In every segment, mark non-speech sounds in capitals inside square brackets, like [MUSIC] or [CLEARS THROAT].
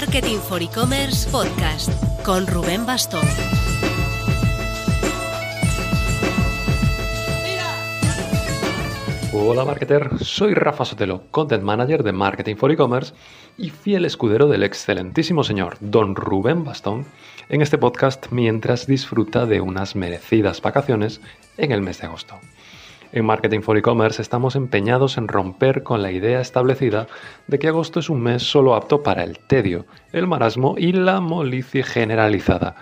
Marketing for E-Commerce Podcast con Rubén Bastón. Hola marketer, soy Rafa Sotelo, Content Manager de Marketing for E-Commerce y fiel escudero del excelentísimo señor Don Rubén Bastón en este podcast mientras disfruta de unas merecidas vacaciones en el mes de agosto. En Marketing for E-Commerce estamos empeñados en romper con la idea establecida de que agosto es un mes solo apto para el tedio, el marasmo y la molicie generalizada.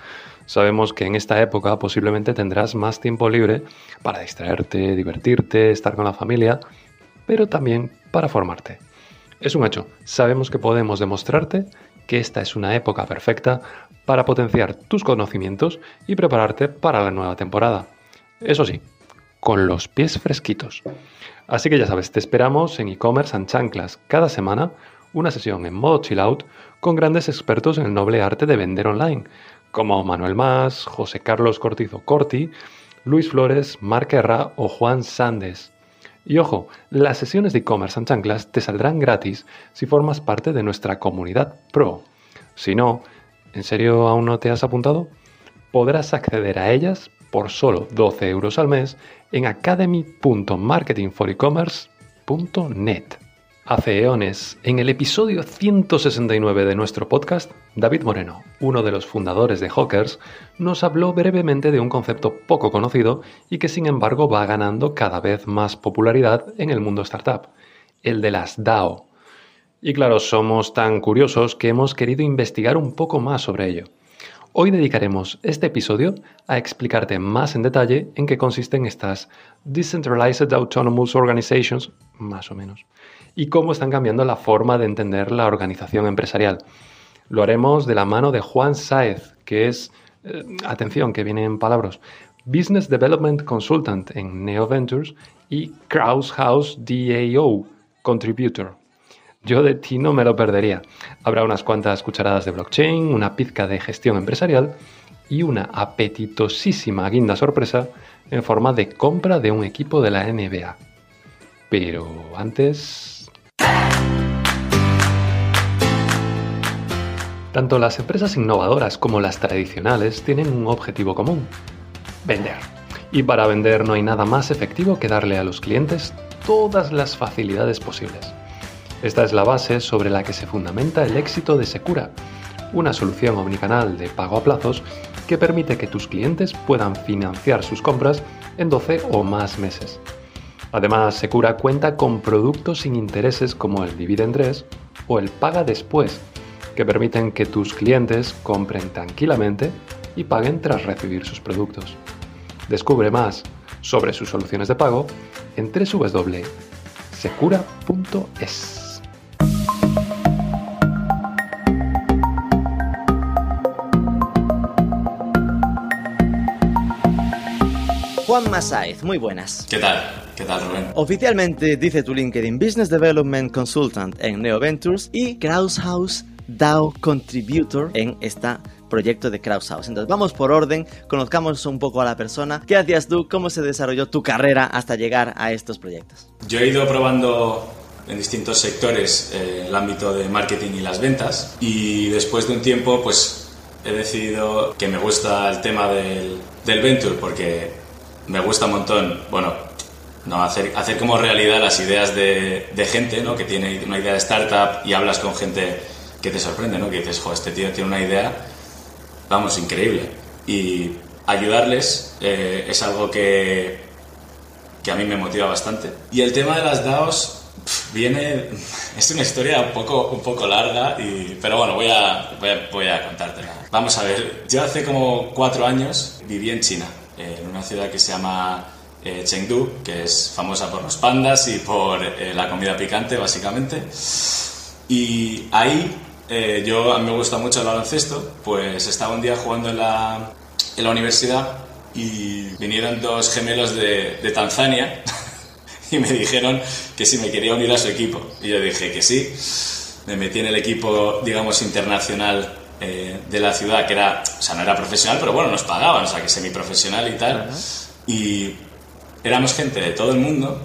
Sabemos que en esta época posiblemente tendrás más tiempo libre para distraerte, divertirte, estar con la familia, pero también para formarte. Es un hecho, sabemos que podemos demostrarte que esta es una época perfecta para potenciar tus conocimientos y prepararte para la nueva temporada. Eso sí, con los pies fresquitos. Así que ya sabes, te esperamos en e-commerce and chanclas cada semana, una sesión en modo chill out con grandes expertos en el noble arte de vender online, como Manuel Más, José Carlos Cortizo Corti, Luis Flores, Marc Herra o Juan Sandes. Y ojo, las sesiones de e-commerce and chanclas te saldrán gratis si formas parte de nuestra comunidad pro. Si no, ¿en serio aún no te has apuntado? Podrás acceder a ellas por solo 12 euros al mes en academy.marketingforecommerce.net. Hace eones, en el episodio 169 de nuestro podcast, David Moreno, uno de los fundadores de Hawkers, nos habló brevemente de un concepto poco conocido y que sin embargo va ganando cada vez más popularidad en el mundo startup, el de las DAO. Y claro, somos tan curiosos que hemos querido investigar un poco más sobre ello. Hoy dedicaremos este episodio a explicarte más en detalle en qué consisten estas Decentralized Autonomous Organizations, más o menos, y cómo están cambiando la forma de entender la organización empresarial. Lo haremos de la mano de Juan Saez, que es, eh, atención, que viene en palabras, Business Development Consultant en Neo Ventures y Kraus House DAO Contributor yo de ti no me lo perdería. Habrá unas cuantas cucharadas de blockchain, una pizca de gestión empresarial y una apetitosísima guinda sorpresa en forma de compra de un equipo de la NBA. Pero antes... Tanto las empresas innovadoras como las tradicionales tienen un objetivo común, vender. Y para vender no hay nada más efectivo que darle a los clientes todas las facilidades posibles. Esta es la base sobre la que se fundamenta el éxito de Secura, una solución omnicanal de pago a plazos que permite que tus clientes puedan financiar sus compras en 12 o más meses. Además, Secura cuenta con productos sin intereses como el Dividend 3 o el Paga Después, que permiten que tus clientes compren tranquilamente y paguen tras recibir sus productos. Descubre más sobre sus soluciones de pago en www.secura.es. Juan Masáez, muy buenas. ¿Qué tal? ¿Qué tal, Rubén? Oficialmente dice tu LinkedIn Business Development Consultant en Neo Ventures y House DAO Contributor en este proyecto de House. Entonces vamos por orden, conozcamos un poco a la persona. ¿Qué hacías tú? ¿Cómo se desarrolló tu carrera hasta llegar a estos proyectos? Yo he ido probando en distintos sectores eh, el ámbito de marketing y las ventas y después de un tiempo pues he decidido que me gusta el tema del, del venture porque me gusta un montón, bueno, no, hacer, hacer como realidad las ideas de, de, gente, ¿no? Que tiene una idea de startup y hablas con gente que te sorprende, ¿no? Que dices, jo, este tío tiene una idea, vamos, increíble. Y ayudarles eh, es algo que, que a mí me motiva bastante. Y el tema de las DAOs viene, [LAUGHS] es una historia un poco, un poco larga, pero bueno, voy a, voy a, voy contártela. Vamos a ver, yo hace como cuatro años viví en China en una ciudad que se llama eh, Chengdu, que es famosa por los pandas y por eh, la comida picante, básicamente. Y ahí eh, yo, a mí me gusta mucho el baloncesto, pues estaba un día jugando en la, en la universidad y vinieron dos gemelos de, de Tanzania [LAUGHS] y me dijeron que si me quería unir a su equipo. Y yo dije que sí. Me metí en el equipo, digamos, internacional eh, de la ciudad que era, o sea, no era profesional, pero bueno, nos pagaban, o sea, que semiprofesional y tal. Y éramos gente de todo el mundo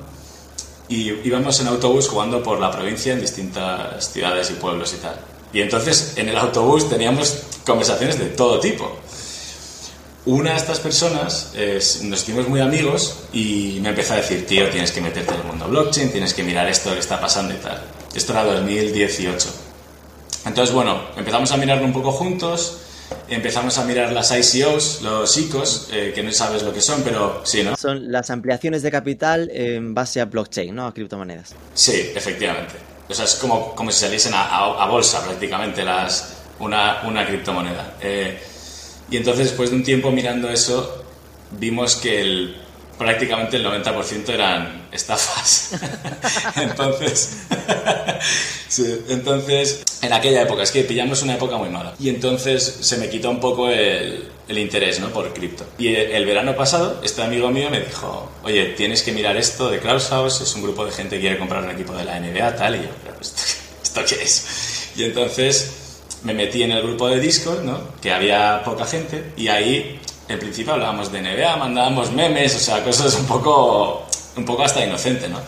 y íbamos en autobús jugando por la provincia en distintas ciudades y pueblos y tal. Y entonces en el autobús teníamos conversaciones de todo tipo. Una de estas personas nos hicimos muy amigos y me empezó a decir, tío, tienes que meterte en el mundo blockchain, tienes que mirar esto que está pasando y tal. Esto era 2018. Entonces, bueno, empezamos a mirarlo un poco juntos, empezamos a mirar las ICOs, los ICOs, eh, que no sabes lo que son, pero sí, ¿no? Son las ampliaciones de capital en base a blockchain, ¿no? A criptomonedas. Sí, efectivamente. O sea, es como, como si saliesen a, bolsa prácticamente las, una, una criptomoneda. Eh, y entonces, después de un tiempo mirando eso, vimos que el, prácticamente el 90% eran estafas. [LAUGHS] entonces, [LAUGHS] entonces, en aquella época, es que pillamos una época muy mala. Y entonces se me quitó un poco el, interés ¿no? por cripto. Y el, verano pasado, este amigo mío me dijo, oye, tienes que mirar esto de House es un grupo de gente que quiere comprar un equipo de la NBA, tal, y yo, ¿esto, ¿esto qué es? Y entonces me metí en el grupo de Discord, ¿no? que había poca gente, y ahí en principio hablábamos de NBA, mandábamos memes, o sea, cosas un poco, un poco hasta inocentes, ¿no?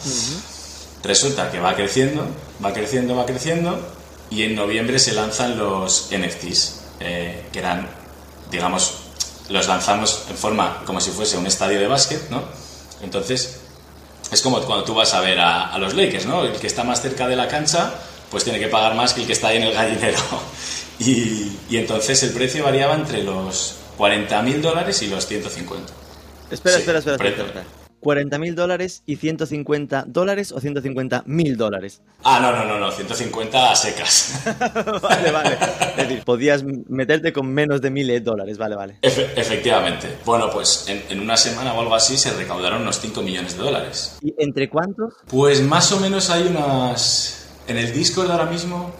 Resulta que va creciendo, va creciendo, va creciendo, y en noviembre se lanzan los NFTs, eh, que eran, digamos, los lanzamos en forma como si fuese un estadio de básquet, ¿no? Entonces, es como cuando tú vas a ver a, a los Lakers, ¿no? El que está más cerca de la cancha pues tiene que pagar más que el que está ahí en el gallinero. [LAUGHS] Y, entonces el precio variaba entre los 40 mil dólares y los 150. Espera, espera, espera, espera, 40 mil dólares y 150 dólares o 150 mil dólares. Ah, no, no, no, no, 150 a secas. [LAUGHS] vale, vale. Es decir, podías meterte con menos de mil dólares, vale, vale. efectivamente. Bueno, pues en, en, una semana o algo así se recaudaron unos 5 millones de dólares. ¿Y entre cuántos? Pues más o menos hay unas en el Discord ahora mismo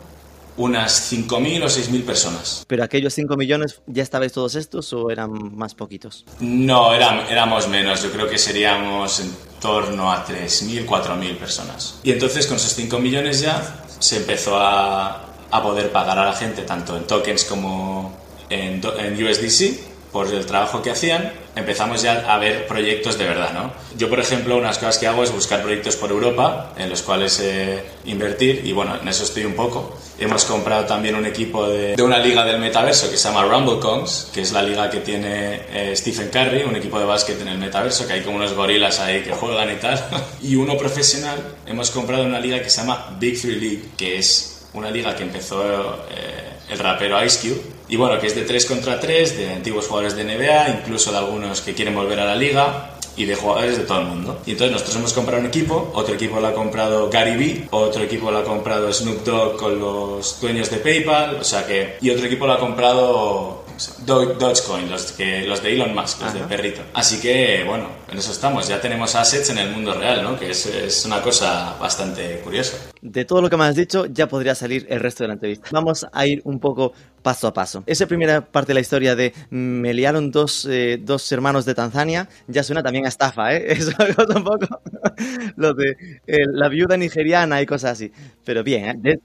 unas 5.000 o 6.000 personas. ¿Pero aquellos 5 millones ya estabais todos estos o eran más poquitos? No, éramos menos. Yo creo que seríamos en torno a 3.000, 4.000 personas. Y entonces con esos 5 millones ya se empezó a, a, poder pagar a la gente tanto en tokens como en, en USDC por el trabajo que hacían, empezamos ya a ver proyectos de verdad, ¿no? Yo, por ejemplo, unas cosas que hago es buscar proyectos por Europa en los cuales eh, invertir y, bueno, en eso estoy un poco. Hemos comprado también un equipo de, una liga del metaverso que se llama RumbleCons, que es la liga que tiene eh, Stephen Curry, un equipo de básquet en el metaverso, que hay como unos gorilas ahí que juegan y tal. [LAUGHS] y uno profesional, hemos comprado una liga que se llama Big Three League, que es una liga que empezó eh, el rapero Ice Cube y bueno, que es de 3 contra 3, de antiguos jugadores de NBA, incluso de algunos que quieren volver a la liga y de jugadores de todo el mundo. Y entonces nosotros hemos comprado un equipo, otro equipo lo ha comprado Gary Vee, otro equipo lo ha comprado Snoop Dogg con los dueños de PayPal, o sea que... Y otro equipo lo ha comprado Dogecoin, los, que, los de Elon Musk, los del perrito. Así que, bueno, en eso estamos. Ya tenemos assets en el mundo real, ¿no? Que es, es, una cosa bastante curiosa. De todo lo que me has dicho, ya podría salir el resto de la entrevista. Vamos a ir un poco paso a paso. Esa primera parte de la historia de me liaron dos, eh, dos hermanos de Tanzania, ya suena también a estafa, ¿eh? Eso [LAUGHS] es un poco [LAUGHS] lo de eh, la viuda nigeriana y cosas así. Pero bien, ¿eh? de,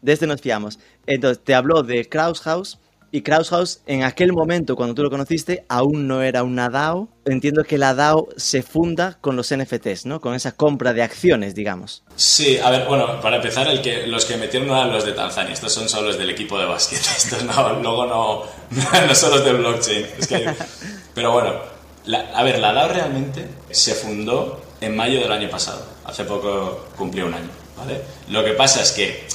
de este nos fiamos. Entonces, te habló de Kraus House y House, en aquel momento, cuando tú lo conociste, aún no era una DAO. Entiendo que la DAO se funda con los NFTs, ¿no? Con esa compra de acciones, digamos. Sí, a ver, bueno, para empezar, el que, los que metieron no eran los de Tanzania, estos son solo los del equipo de básquet. [LAUGHS] Estos no, luego no, [LAUGHS] no son los del blockchain. [LAUGHS] pero bueno, a ver, la DAO realmente se fundó en mayo del año pasado. Hace poco cumplió un año, ¿vale? Lo que pasa es que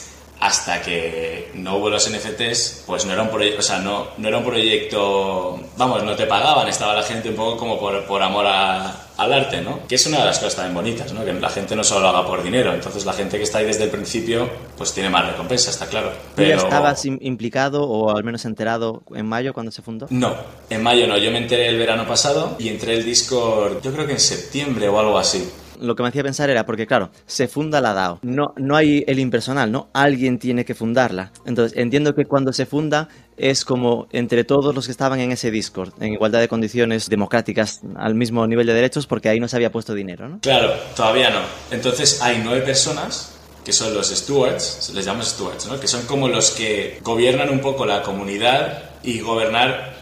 hasta que no hubo los NFTs, pues no era un proyecto, o sea, no, no era un proyecto, vamos, no te pagaban, estaba la gente un poco como por, por amor al arte, ¿no? Que es una de las cosas también bonitas, ¿no? Que la gente no solo lo haga por dinero, entonces la gente que está ahí desde el principio, pues tiene más recompensa, está claro. Pero... estabas implicado o al menos enterado en mayo cuando se fundó? No, en mayo no, yo me enteré el verano pasado y entré el Discord, yo creo que en septiembre o algo así lo que me hacía pensar era porque, claro, se funda la DAO. No, no hay el impersonal, ¿no? Alguien tiene que fundarla. Entonces, entiendo que cuando se funda es como entre todos los que estaban en ese Discord, en igualdad de condiciones democráticas, al mismo nivel de derechos, porque ahí no se había puesto dinero, ¿no? Claro, todavía no. Entonces, hay nueve personas que son los stewards, les llamamos stewards, ¿no? que son como los que gobiernan un poco la comunidad y gobernar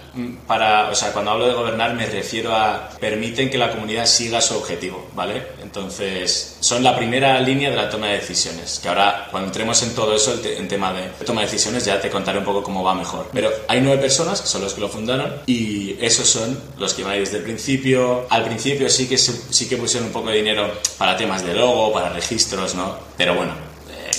para, o sea, cuando hablo de gobernar me refiero a permiten que la comunidad siga su objetivo, ¿vale? Entonces, son la primera línea de la toma de decisiones, que ahora cuando entremos en todo eso, en tema de toma de decisiones, ya te contaré un poco cómo va mejor. Pero hay nueve personas, son los que lo fundaron, y esos son los que van desde el principio. Al principio sí que, sí que pusieron un poco de dinero para temas de logo, para registros, ¿no? Pero bueno,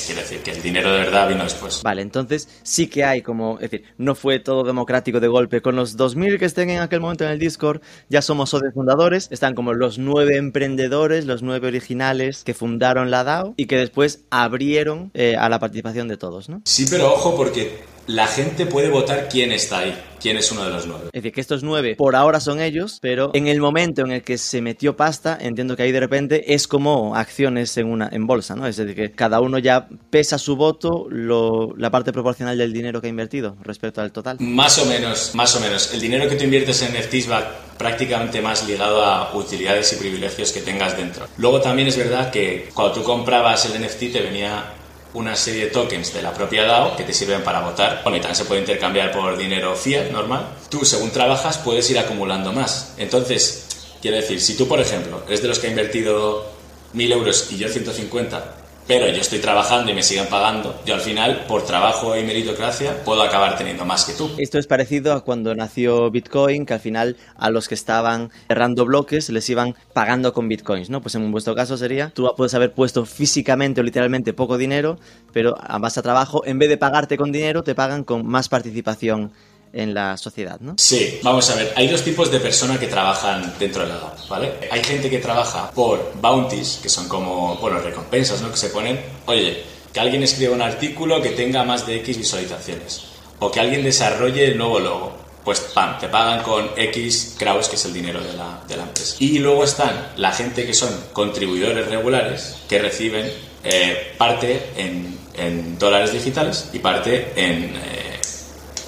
quiero decir que el dinero de verdad vino después. Vale, entonces sí que hay como, es decir, no fue todo democrático de golpe. Con los 2.000 que estén en aquel momento en el Discord, ya somos socios fundadores, están como los nueve emprendedores, los nueve originales que fundaron la DAO y que después abrieron eh, a la participación de todos, ¿no? Sí, pero ojo porque la gente puede votar quién está ahí, quién es uno de los nueve. Es decir, que estos nueve por ahora son ellos, pero en el momento en el que se metió pasta, entiendo que ahí de repente es como acciones en una en bolsa, ¿no? Es decir, que cada uno ya pesa su voto, la parte proporcional del dinero que ha invertido respecto al total. Más o menos, más o menos. El dinero que tú inviertes en NFTs va prácticamente más ligado a utilidades y privilegios que tengas dentro. Luego también es verdad que cuando tú comprabas el NFT te venía una serie de tokens de la propia DAO que te sirven para votar. Bueno, y también se puede intercambiar por dinero fiat normal. Tú, según trabajas, puedes ir acumulando más. Entonces, quiero decir, si tú, por ejemplo, eres de los que ha invertido 1000 euros y yo 150 pero yo estoy trabajando y me siguen pagando, yo al final, por trabajo y meritocracia, puedo acabar teniendo más que tú. Esto es parecido a cuando nació Bitcoin, que al final a los que estaban cerrando bloques les iban pagando con Bitcoins, ¿no? Pues en vuestro caso sería, tú puedes haber puesto físicamente o literalmente poco dinero, pero base a trabajo, en vez de pagarte con dinero, te pagan con más participación en la sociedad, ¿no? Sí, vamos a ver, hay dos tipos de personas que trabajan dentro de la DAO, ¿vale? Hay gente que trabaja por bounties, que son como, bueno, recompensas, ¿no? Que se ponen, oye, que alguien escriba un artículo que tenga más de X visualizaciones, o que alguien desarrolle el nuevo logo. Pues, pam, te pagan con X crowds, que es el dinero de la, de la empresa. Y luego están la gente que son contribuidores regulares, que reciben eh, parte en, en, dólares digitales y parte en... Eh,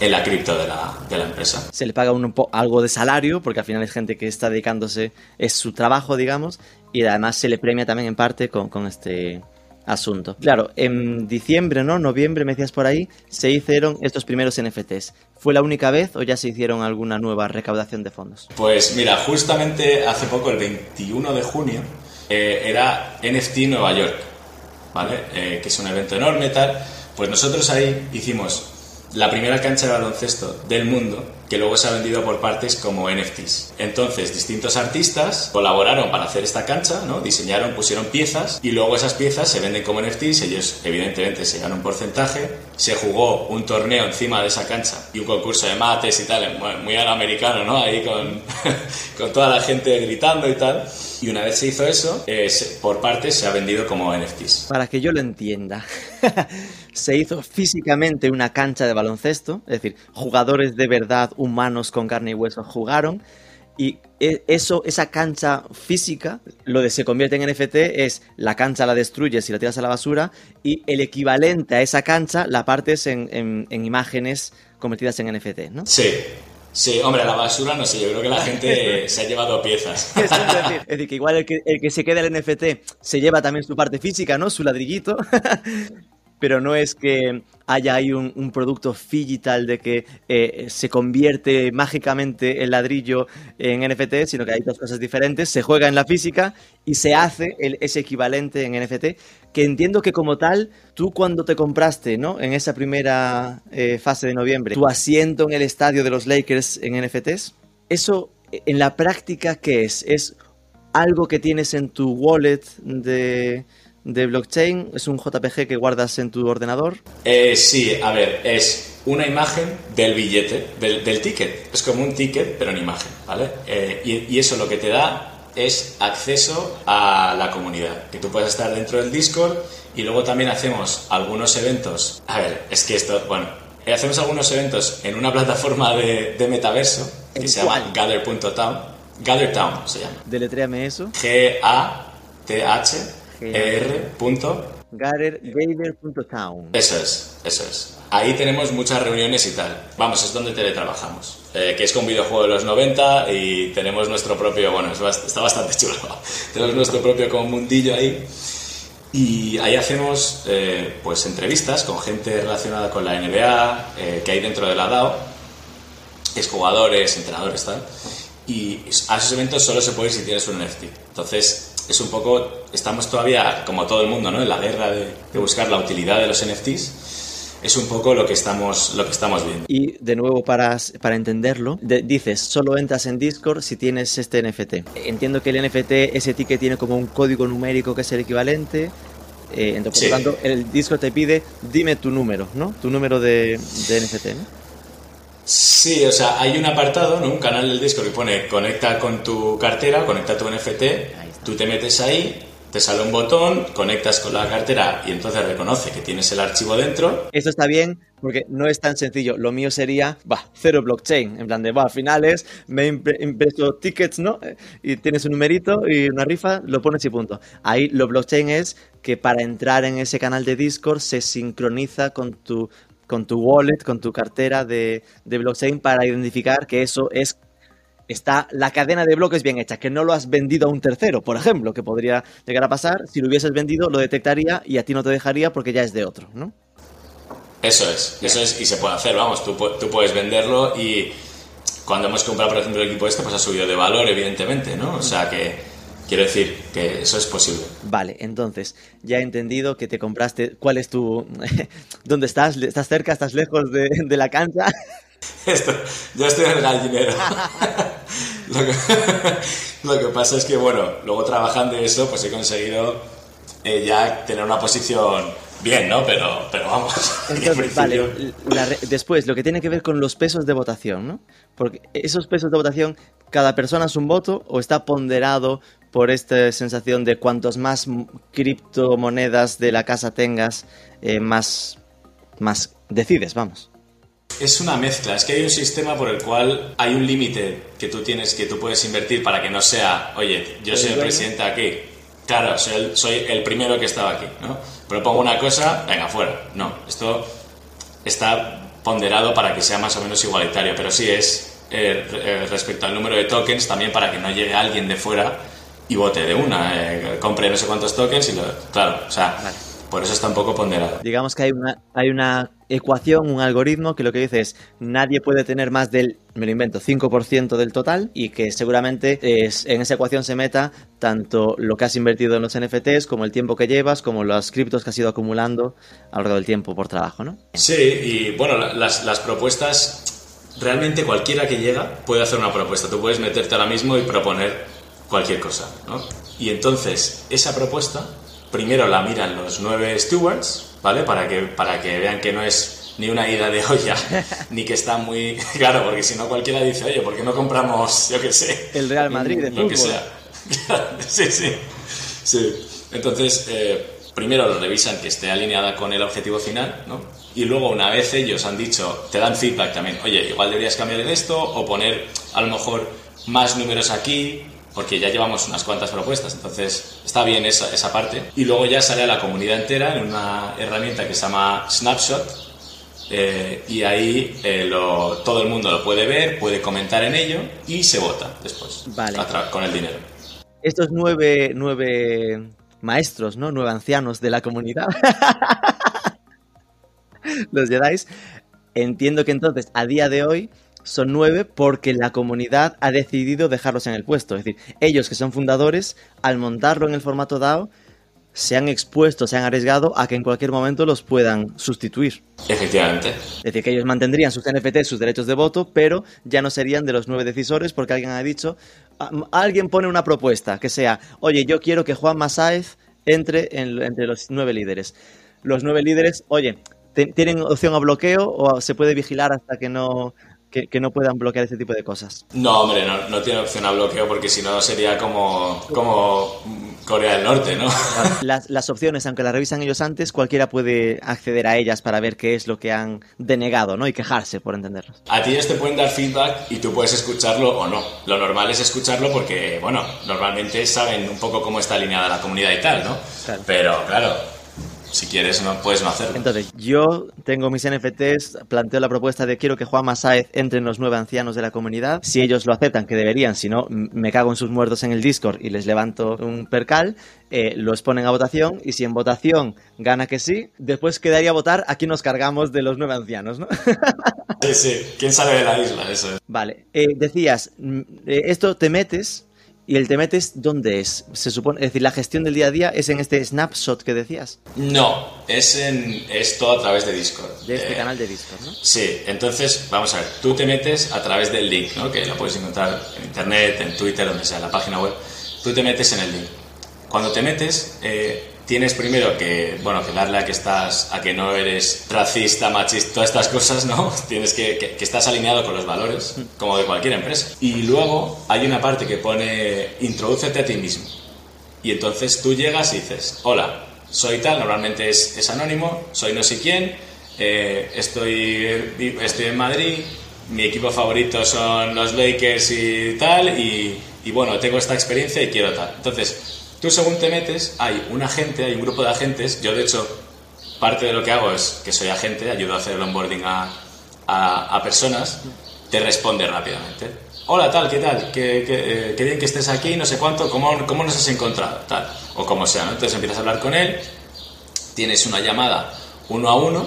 en la cripto de la, de la empresa. Se le paga un, algo de salario, porque al final es gente que está dedicándose, es su trabajo, digamos, y además se le premia también en parte con, con este asunto. Claro, en diciembre, ¿no? Noviembre, me decías por ahí, se hicieron estos primeros NFTs. ¿Fue la única vez o ya se hicieron alguna nueva recaudación de fondos? Pues mira, justamente hace poco, el 21 de junio, eh, era NFT Nueva York, ¿vale? Eh, que es un evento enorme, tal. Pues nosotros ahí hicimos la primera cancha de baloncesto del mundo que luego se ha vendido por partes como NFTs. Entonces, distintos artistas colaboraron para hacer esta cancha, ¿no? Diseñaron, pusieron piezas y luego esas piezas se venden como NFTs, ellos evidentemente se ganan un porcentaje, se jugó un torneo encima de esa cancha y un concurso de mates y tal, muy al americano, ¿no? Ahí con, [LAUGHS] con toda la gente gritando y tal. Y una vez se hizo eso, por partes se ha vendido como NFTs. Para que yo lo entienda, [LAUGHS] se hizo físicamente una cancha de baloncesto, es decir, jugadores de verdad, humanos con carne y hueso, jugaron. Y e, eso, esa cancha física, lo de se convierte en NFT es la cancha la destruyes y la tiras a la basura y el equivalente a esa cancha la partes en, en, en imágenes convertidas en NFT, ¿no? Sí, Sí, hombre, la basura no sé, yo creo que la gente [LAUGHS] se ha llevado piezas. Es decir, es decir que igual el que, el que se queda el NFT se lleva también su parte física, ¿no? Su ladrillito. Pero no es que haya ahí un, producto digital de que eh, se convierte mágicamente el ladrillo en NFT, sino que hay dos cosas diferentes. Se juega en la física y se hace ese equivalente en NFT, que entiendo que como tal, tú cuando te compraste, ¿no? En esa primera eh, fase de noviembre, tu asiento en el estadio de los Lakers en NFTs, eso en la práctica, ¿qué es? ¿Es algo que tienes en tu wallet de de blockchain? ¿Es un JPG que guardas en tu ordenador? Eh, sí, a ver, es una imagen del billete, del, ticket. Es como un ticket, pero en imagen, ¿vale? Eh, y, eso lo que te da es acceso a la comunidad, que tú puedes estar dentro del Discord y luego también hacemos algunos eventos. A ver, es que esto, bueno, eh, hacemos algunos eventos en una plataforma de, metaverso que se llama Gather.town. GatherTown se llama. Deletréame eso. G-A-T-H er.gader.town. Eso es, eso es. Ahí tenemos muchas reuniones y tal. Vamos, es donde teletrabajamos. Eh, que es con videojuego de los 90 y tenemos nuestro propio, bueno, está bastante [LAUGHS] chulo. tenemos nuestro propio como mundillo ahí. Y ahí hacemos eh, pues entrevistas con gente relacionada con la NBA eh, que hay dentro de la DAO exjugadores, entrenadores, tal. Y a esos eventos solo se puede ir si tienes un NFT. Entonces, es un poco, estamos todavía, como todo el mundo, ¿no? en la guerra de, de buscar la utilidad de los NFTs es un poco lo que estamos, lo que estamos viendo. Y de nuevo, para, para entenderlo, dices, solo entras en Discord si tienes este NFT. Entiendo que el NFT, ese ticket tiene como un código numérico que es el equivalente. Eh, entonces, por lo tanto, el Discord te pide, dime tu número, ¿no? Tu número de, de NFT, ¿no? Sí, o sea, hay un apartado, ¿no? un canal del Discord que pone conecta con tu cartera, conecta tu NFT, tú te metes ahí, te sale un botón, conectas con la cartera y entonces reconoce que tienes el archivo dentro. Esto está bien porque no es tan sencillo. Lo mío sería, va, cero blockchain. En plan de, va, al final es, me impreso tickets, ¿no? Y tienes un numerito y una rifa, lo pones y punto. Ahí lo blockchain es que para entrar en ese canal de Discord se sincroniza con tu con tu wallet, con tu cartera de, de blockchain para identificar que eso es está la cadena de bloques bien hecha, que no lo has vendido a un tercero, por ejemplo, que podría llegar a pasar, si lo hubieses vendido lo detectaría y a ti no te dejaría porque ya es de otro, ¿no? Eso es, eso es, y se puede hacer, vamos, tú, tú puedes venderlo y cuando hemos comprado, por ejemplo, el equipo este, pues ha subido de valor, evidentemente, ¿no? O sea que... Quiero decir que eso es posible. Vale, entonces, ya he entendido que te compraste. ¿Cuál es tu. [LAUGHS] ¿Dónde estás? ¿Estás cerca? ¿Estás lejos de, de la cancha? [LAUGHS] Esto, yo estoy en el gallinero. [LAUGHS] [LAUGHS] lo, que, pasa es que, bueno, luego trabajando eso, pues he conseguido eh, ya tener una posición bien, ¿no? Pero, pero vamos. vale, después, lo que tiene que ver con los pesos de votación, ¿no? Porque esos pesos de votación, cada persona es un voto o está ponderado por esta sensación de cuantos más criptomonedas de la casa tengas, eh, más, más decides, vamos. Es una mezcla, es que hay un sistema por el cual hay un límite que tú tienes, que tú puedes invertir para que no sea, oye, yo soy el presidente aquí, claro, soy el, soy el primero que estaba aquí, ¿no? Propongo una cosa, venga, fuera. No, esto está ponderado para que sea más o menos igualitario, pero sí es eh, eh, respecto al número de tokens también para que no llegue alguien de fuera y vote de una, eh, compre no sé cuántos tokens y lo, claro, o sea, por eso está un poco ponderado. Digamos que hay una, hay una ecuación, un algoritmo que lo que dice es nadie puede tener más del, me lo invento, 5% del total y que seguramente es, en esa ecuación se meta tanto lo que has invertido en los NFTs como el tiempo que llevas, como los criptos que has ido acumulando a lo largo del tiempo por trabajo, ¿no? Sí, y bueno, las, las propuestas, realmente cualquiera que llega puede hacer una propuesta. Tú puedes meterte ahora mismo y proponer cualquier cosa, ¿no? Y entonces, esa propuesta primero la miran los nueve stewards, ¿vale? Para que, para que vean que no es ni una ida de olla, [LAUGHS] ni que está muy... Claro, porque si no cualquiera dice, oye, ¿por qué no compramos, yo qué sé? El Real Madrid de lo que sea. [LAUGHS] sí, sí. Sí. Entonces, eh, primero lo revisan que esté alineada con el objetivo final, ¿no? Y luego, una vez ellos han dicho, te dan feedback también, oye, igual deberías cambiar en esto o poner a lo mejor más números aquí porque ya llevamos unas cuantas propuestas, entonces está bien esa, esa parte. Y luego ya sale a la comunidad entera en una herramienta que se llama Snapshot, eh, y ahí eh, todo el mundo lo puede ver, puede comentar en ello y se vota después vale. con el dinero. Estos nueve, nueve maestros, ¿no? Nueve ancianos de la comunidad, [LAUGHS] los Jedi, entiendo que entonces a día de hoy son nueve porque la comunidad ha decidido dejarlos en el puesto. Es decir, ellos que son fundadores, al montarlo en el formato DAO, se han expuesto, se han arriesgado a que en cualquier momento los puedan sustituir. Efectivamente. Es decir, que ellos mantendrían sus NFT, sus derechos de voto, pero ya no serían de los nueve decisores porque alguien ha dicho, alguien pone una propuesta que sea, oye, yo quiero que Juan Masáez entre entre los nueve líderes. Los nueve líderes, oye, ¿tienen opción a bloqueo o se puede vigilar hasta que no que, no puedan bloquear este tipo de cosas. No, hombre, no, tiene opción a bloqueo porque si no sería como, como Corea del Norte, ¿no? Las, las, opciones, aunque las revisan ellos antes, cualquiera puede acceder a ellas para ver qué es lo que han denegado, ¿no? Y quejarse, por entenderlos. A ti ellos te pueden dar feedback y tú puedes escucharlo o no. Lo normal es escucharlo porque, bueno, normalmente saben un poco cómo está alineada la comunidad y tal, ¿no? Pero, claro, si quieres, no puedes no hacerlo. Entonces, yo tengo mis NFTs, planteo la propuesta de quiero que Juan Masáez entre en los nueve ancianos de la comunidad. Si ellos lo aceptan, que deberían, si no, me cago en sus muertos en el Discord y les levanto un percal. Eh, lo exponen a votación y si en votación gana que sí, después quedaría a votar a quién nos cargamos de los nueve ancianos, ¿no? sí, sí, quién sale de la isla, eso es. Vale, eh, decías, eh, esto te metes ¿Y el te metes dónde es? Se supone, es decir, la gestión del día a día es en este snapshot que decías. No, es en es todo a través de Discord. De este canal de Discord, ¿no? Sí, entonces, vamos a ver, tú te metes a través del link, ¿no? Que lo puedes encontrar en internet, en Twitter, donde sea, en la página web. Tú te metes en el link. Cuando te metes, eh, tienes primero que, bueno, que darle a que estás, a que no eres racista, machista, todas estas cosas, ¿no? [LAUGHS] Tienes que, que, estás alineado con los valores, como de cualquier empresa. Y luego hay una parte que pone, introdúcete a ti mismo. Y entonces tú llegas y dices, hola, soy tal, normalmente es, es anónimo, soy no sé quién, eh, estoy, estoy en Madrid, mi equipo favorito son los Lakers y tal, y, y bueno, tengo esta experiencia y quiero tal. Entonces, Tú según te metes, hay un agente, hay un grupo de agentes. Yo, de hecho, parte de lo que hago es que soy agente, ayudo a hacer el onboarding a, a, personas, te responde rápidamente. Hola, tal, ¿qué tal? ¿Qué, qué, qué, bien que estés aquí, no sé cuánto, ¿cómo, cómo nos has encontrado? Tal, o como sea, ¿no? Entonces empiezas a hablar con él, tienes una llamada uno a uno,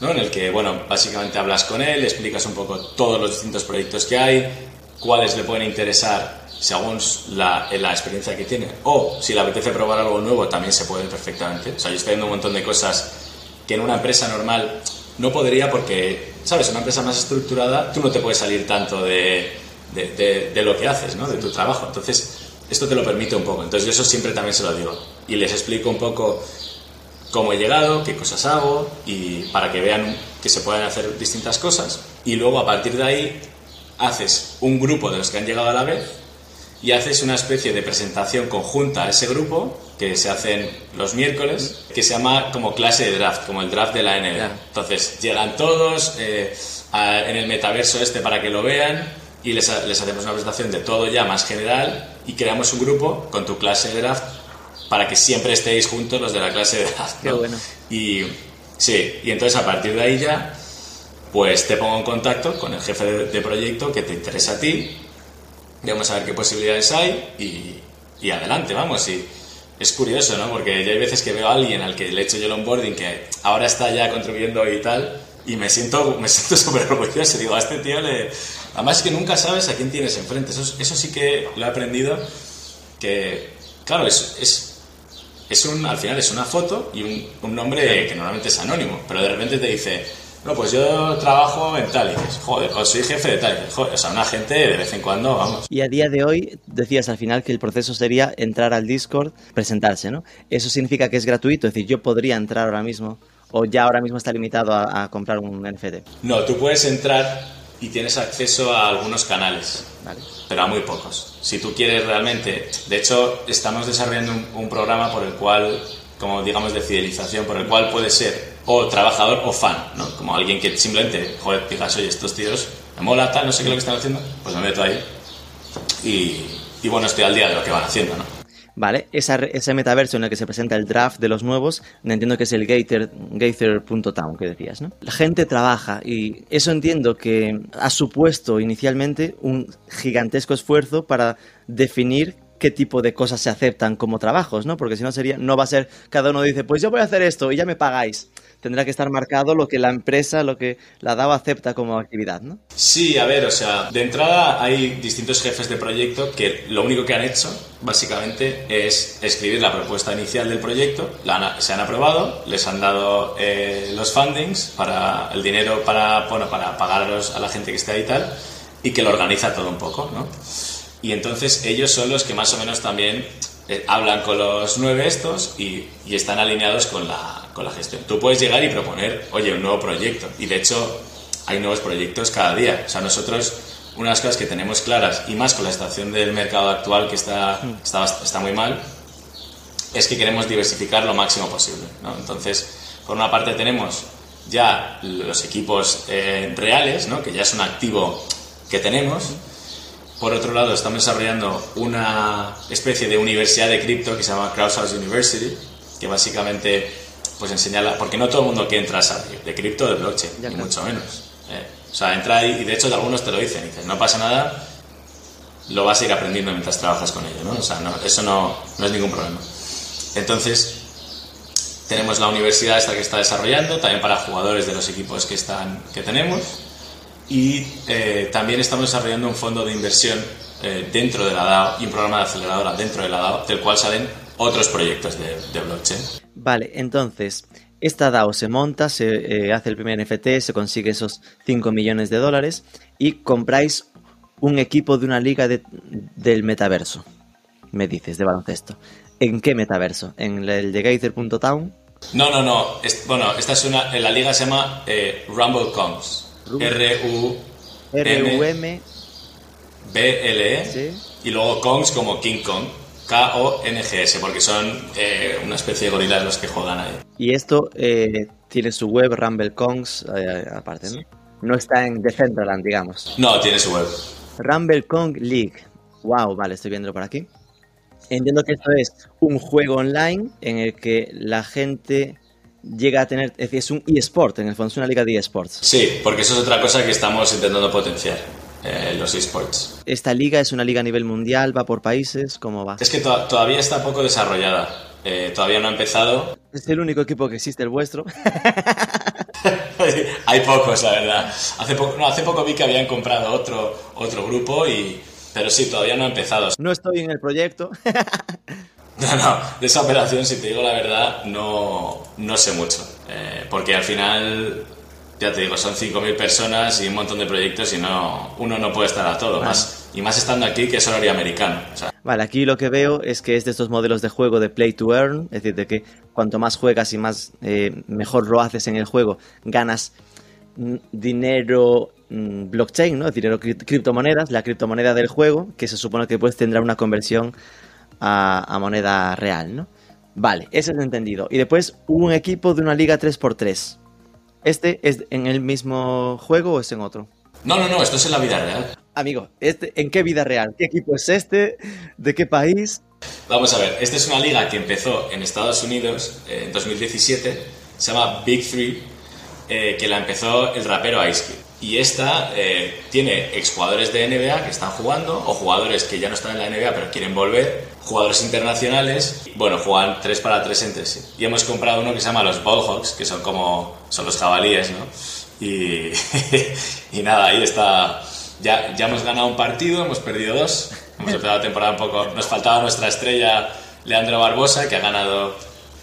¿no? En el que, bueno, básicamente hablas con él, explicas un poco todos los distintos proyectos que hay, cuáles le pueden interesar según la, la, experiencia que tiene. O si le apetece probar algo nuevo, también se puede perfectamente. O sea, yo estoy viendo un montón de cosas que en una empresa normal no podría porque, ¿sabes? Una empresa más estructurada, tú no te puedes salir tanto de, de, de, lo que haces, ¿no? De tu trabajo. Entonces, esto te lo permite un poco. Entonces, yo eso siempre también se lo digo. Y les explico un poco cómo he llegado, qué cosas hago, y para que vean que se pueden hacer distintas cosas. Y luego, a partir de ahí, haces un grupo de los que han llegado a la vez y haces una especie de presentación conjunta a ese grupo que se hacen los miércoles, que se llama como clase de draft, como el draft de la NBA. Entonces llegan todos eh, en el metaverso este para que lo vean y les, les, hacemos una presentación de todo ya más general y creamos un grupo con tu clase de draft para que siempre estéis juntos los de la clase de draft. Qué bueno. Y sí, y entonces a partir de ahí ya pues te pongo en contacto con el jefe de, de proyecto que te interesa a ti vamos a ver qué posibilidades hay y, y adelante, vamos. Y es curioso, ¿no? Porque ya hay veces que veo a alguien al que le he hecho yo el onboarding que ahora está ya contribuyendo y tal, y me siento [LAUGHS] me siento súper orgulloso. Digo, a este tío le... Además que nunca sabes a quién tienes enfrente. Eso, eso sí que lo he aprendido, que, claro, es, es, es un, al final es una foto y un, un nombre que normalmente es anónimo, pero de repente te dice no, pues yo trabajo en tal, y joder, o soy jefe de tal, joder, o sea, una gente de vez en cuando, vamos. Y a día de hoy decías al final que el proceso sería entrar al Discord, presentarse, ¿no? Eso significa que es gratuito, es decir, yo podría entrar ahora mismo, o ya ahora mismo está limitado a, a comprar un NFT. No, tú puedes entrar y tienes acceso a algunos canales, vale. pero a muy pocos. Si tú quieres realmente, de hecho, estamos desarrollando un, un programa por el cual, como digamos, de fidelización, por el cual puede ser o trabajador o fan, ¿no? Como alguien que simplemente, joder, digas, oye, estos tíos me mola tal, no sé qué es lo que están haciendo, pues me meto ahí y, bueno, estoy al día de lo que van haciendo, ¿no? Vale, Esa, ese metaverso en el que se presenta el draft de los nuevos, entiendo que es el Gator, Gator.town que decías, ¿no? La gente trabaja y eso entiendo que ha supuesto inicialmente un gigantesco esfuerzo para definir qué tipo de cosas se aceptan como trabajos, ¿no? Porque si no sería, no va a ser, cada uno dice, pues yo voy a hacer esto y ya me pagáis tendrá que estar marcado lo que la empresa, lo que la DAO acepta como actividad, ¿no? Sí, a ver, o sea, de entrada hay distintos jefes de proyecto que lo único que han hecho, básicamente, es escribir la propuesta inicial del proyecto, se han aprobado, les han dado eh, los fundings para el dinero para, bueno, para pagarlos a la gente que esté ahí y tal, y que lo organiza todo un poco, ¿no? Y entonces ellos son los que más o menos también eh, hablan con los nueve estos y están alineados con la, con la gestión. Tú puedes llegar y proponer, oye, un nuevo proyecto. Y de hecho, hay nuevos proyectos cada día. O sea, nosotros, una de las cosas que tenemos claras, y más con la situación del mercado actual que está, está, está muy mal, es que queremos diversificar lo máximo posible. ¿no? Entonces, por una parte tenemos ya los equipos eh, reales, ¿no? que ya es un activo que tenemos. Por otro lado, estamos desarrollando una especie de universidad de cripto que se llama Crowdsource University, que básicamente pues enseñarla, porque no todo el mundo que entra sabe de cripto, de blockchain, ni mucho menos. ¿eh? O sea, entra ahí y de hecho algunos te lo dicen, dices, no pasa nada, lo vas a ir aprendiendo mientras trabajas con ello, ¿no? O sea, no, eso no, no es ningún problema. Entonces, tenemos la universidad esta que está desarrollando, también para jugadores de los equipos que, están, que tenemos, y eh, también estamos desarrollando un fondo de inversión eh, dentro de la DAO y un programa de aceleradora dentro de la DAO, del cual salen otros proyectos de, de blockchain. Vale, entonces, esta DAO se monta, se eh, hace el primer NFT, se consigue esos 5 millones de dólares y compráis un equipo de una liga de- del metaverso. Me dices, de baloncesto. ¿En qué metaverso? ¿En el de Gaither.town? No, no, no. Es- bueno, esta es una. En la liga se llama eh, Rumble Kongs. Rumble. R-U-M-B-L-E. RUM, E. Sí. Y luego Kongs como King Kong. K-O-N-G-S, porque son eh, una especie de gorilas los que juegan ahí. Y esto eh, tiene su web, Rumble Kongs, eh, aparte, ¿no? No está en Decentraland, digamos. No, tiene su web. Rumble Kong League. Wow, vale, estoy viéndolo por aquí. Entiendo que esto es un juego online en el que la gente llega a tener. Es decir, es un eSport, en el fondo, es una liga de eSports. Sí, porque eso es otra cosa que estamos intentando potenciar, eh, los esports. Esta liga es una liga a nivel mundial, va por países, ¿cómo va? Es que to- todavía está poco desarrollada. Eh, todavía no ha empezado. Es el único equipo que existe, el vuestro. [LAUGHS] Hay pocos, la verdad. Hace poco, no, hace poco vi que habían comprado otro, otro grupo, y, pero sí, todavía no ha empezado. No estoy en el proyecto. [LAUGHS] No, no, de esa operación, si te digo la verdad, no, no sé mucho. Eh, porque al final, ya te digo, son 5.000 personas y un montón de proyectos y no, uno no puede estar a todo. Más, y más estando aquí, que es horario americano. O sea, Vale, aquí lo que veo es que es de estos modelos de juego de play to earn, es decir, de que cuanto más juegas y más eh, mejor lo haces en el juego, ganas mm, dinero mm, blockchain, ¿no? Dinero cri- criptomonedas, la criptomoneda del juego, que se supone que pues tendrá una conversión a, a moneda real, ¿no? Vale, ese es entendido. Y después un equipo de una liga 3x3. ¿Este es en el mismo juego o es en otro? no, no, no, esto es en la vida real. Amigo, este, ¿en qué vida real? ¿Qué equipo es este? ¿De qué país? Vamos a ver, esta es una liga que empezó en Estados Unidos eh, en 2017, se llama Big Three, eh, que la empezó el rapero Ice Cube. Y esta eh, tiene exjugadores de NBA que están jugando, o jugadores que ya no están en la NBA pero quieren volver, jugadores internacionales, bueno, juegan 3 para 3 entre sí. Y hemos comprado uno que se llama los Ballhawks, que son como, son los jabalíes, ¿no? Y, [LAUGHS] y nada, ahí está. Ya, ya hemos ganado un partido, hemos perdido dos. Hemos empezado la temporada un poco. Nos faltaba nuestra estrella Leandro Barbosa, que ha ganado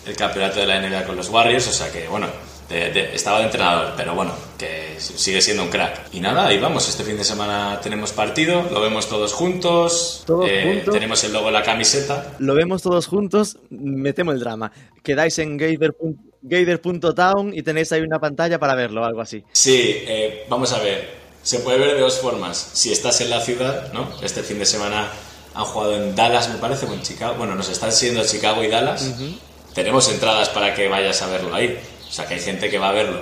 el campeonato de la NBA con los Warriors. O sea que, bueno, de- de- estaba de entrenador, pero bueno, que sigue siendo un crack. Y nada, ahí vamos. Este fin de semana tenemos partido, lo vemos todos juntos. ¿Todos eh, juntos? Tenemos el logo en la camiseta. Lo vemos todos juntos, metemos el drama. Quedáis en gator- gator.town y tenéis ahí una pantalla para verlo, algo así. Sí, eh, vamos a ver. Se puede ver de dos formas. Si estás en la ciudad, ¿no? Este fin de semana han jugado en Dallas, me parece, o en Chicago. Bueno, nos están siguiendo Chicago y Dallas. Tenemos entradas para que vayas a verlo ahí. O sea, que hay gente que va a verlo.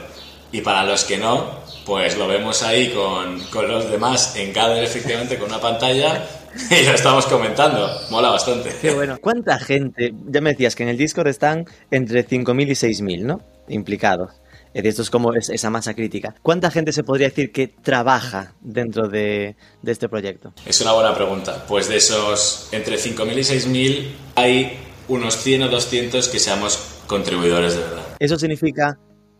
Y para los que no, pues lo vemos ahí con, con los demás en Gather, efectivamente, con una pantalla y lo estamos comentando. Mola bastante. Qué bueno. ¿Cuánta gente? Ya me decías que en el Discord están entre 5.000 y 6.000, ¿no? Implicados. Esto es como es- esa masa crítica. ¿Cuánta gente se podría decir que trabaja dentro de, de este proyecto? Es una buena pregunta. Pues de esos entre 5.000 y 6.000 hay unos 100 o 200 que seamos contribuidores de verdad. ¿Eso significa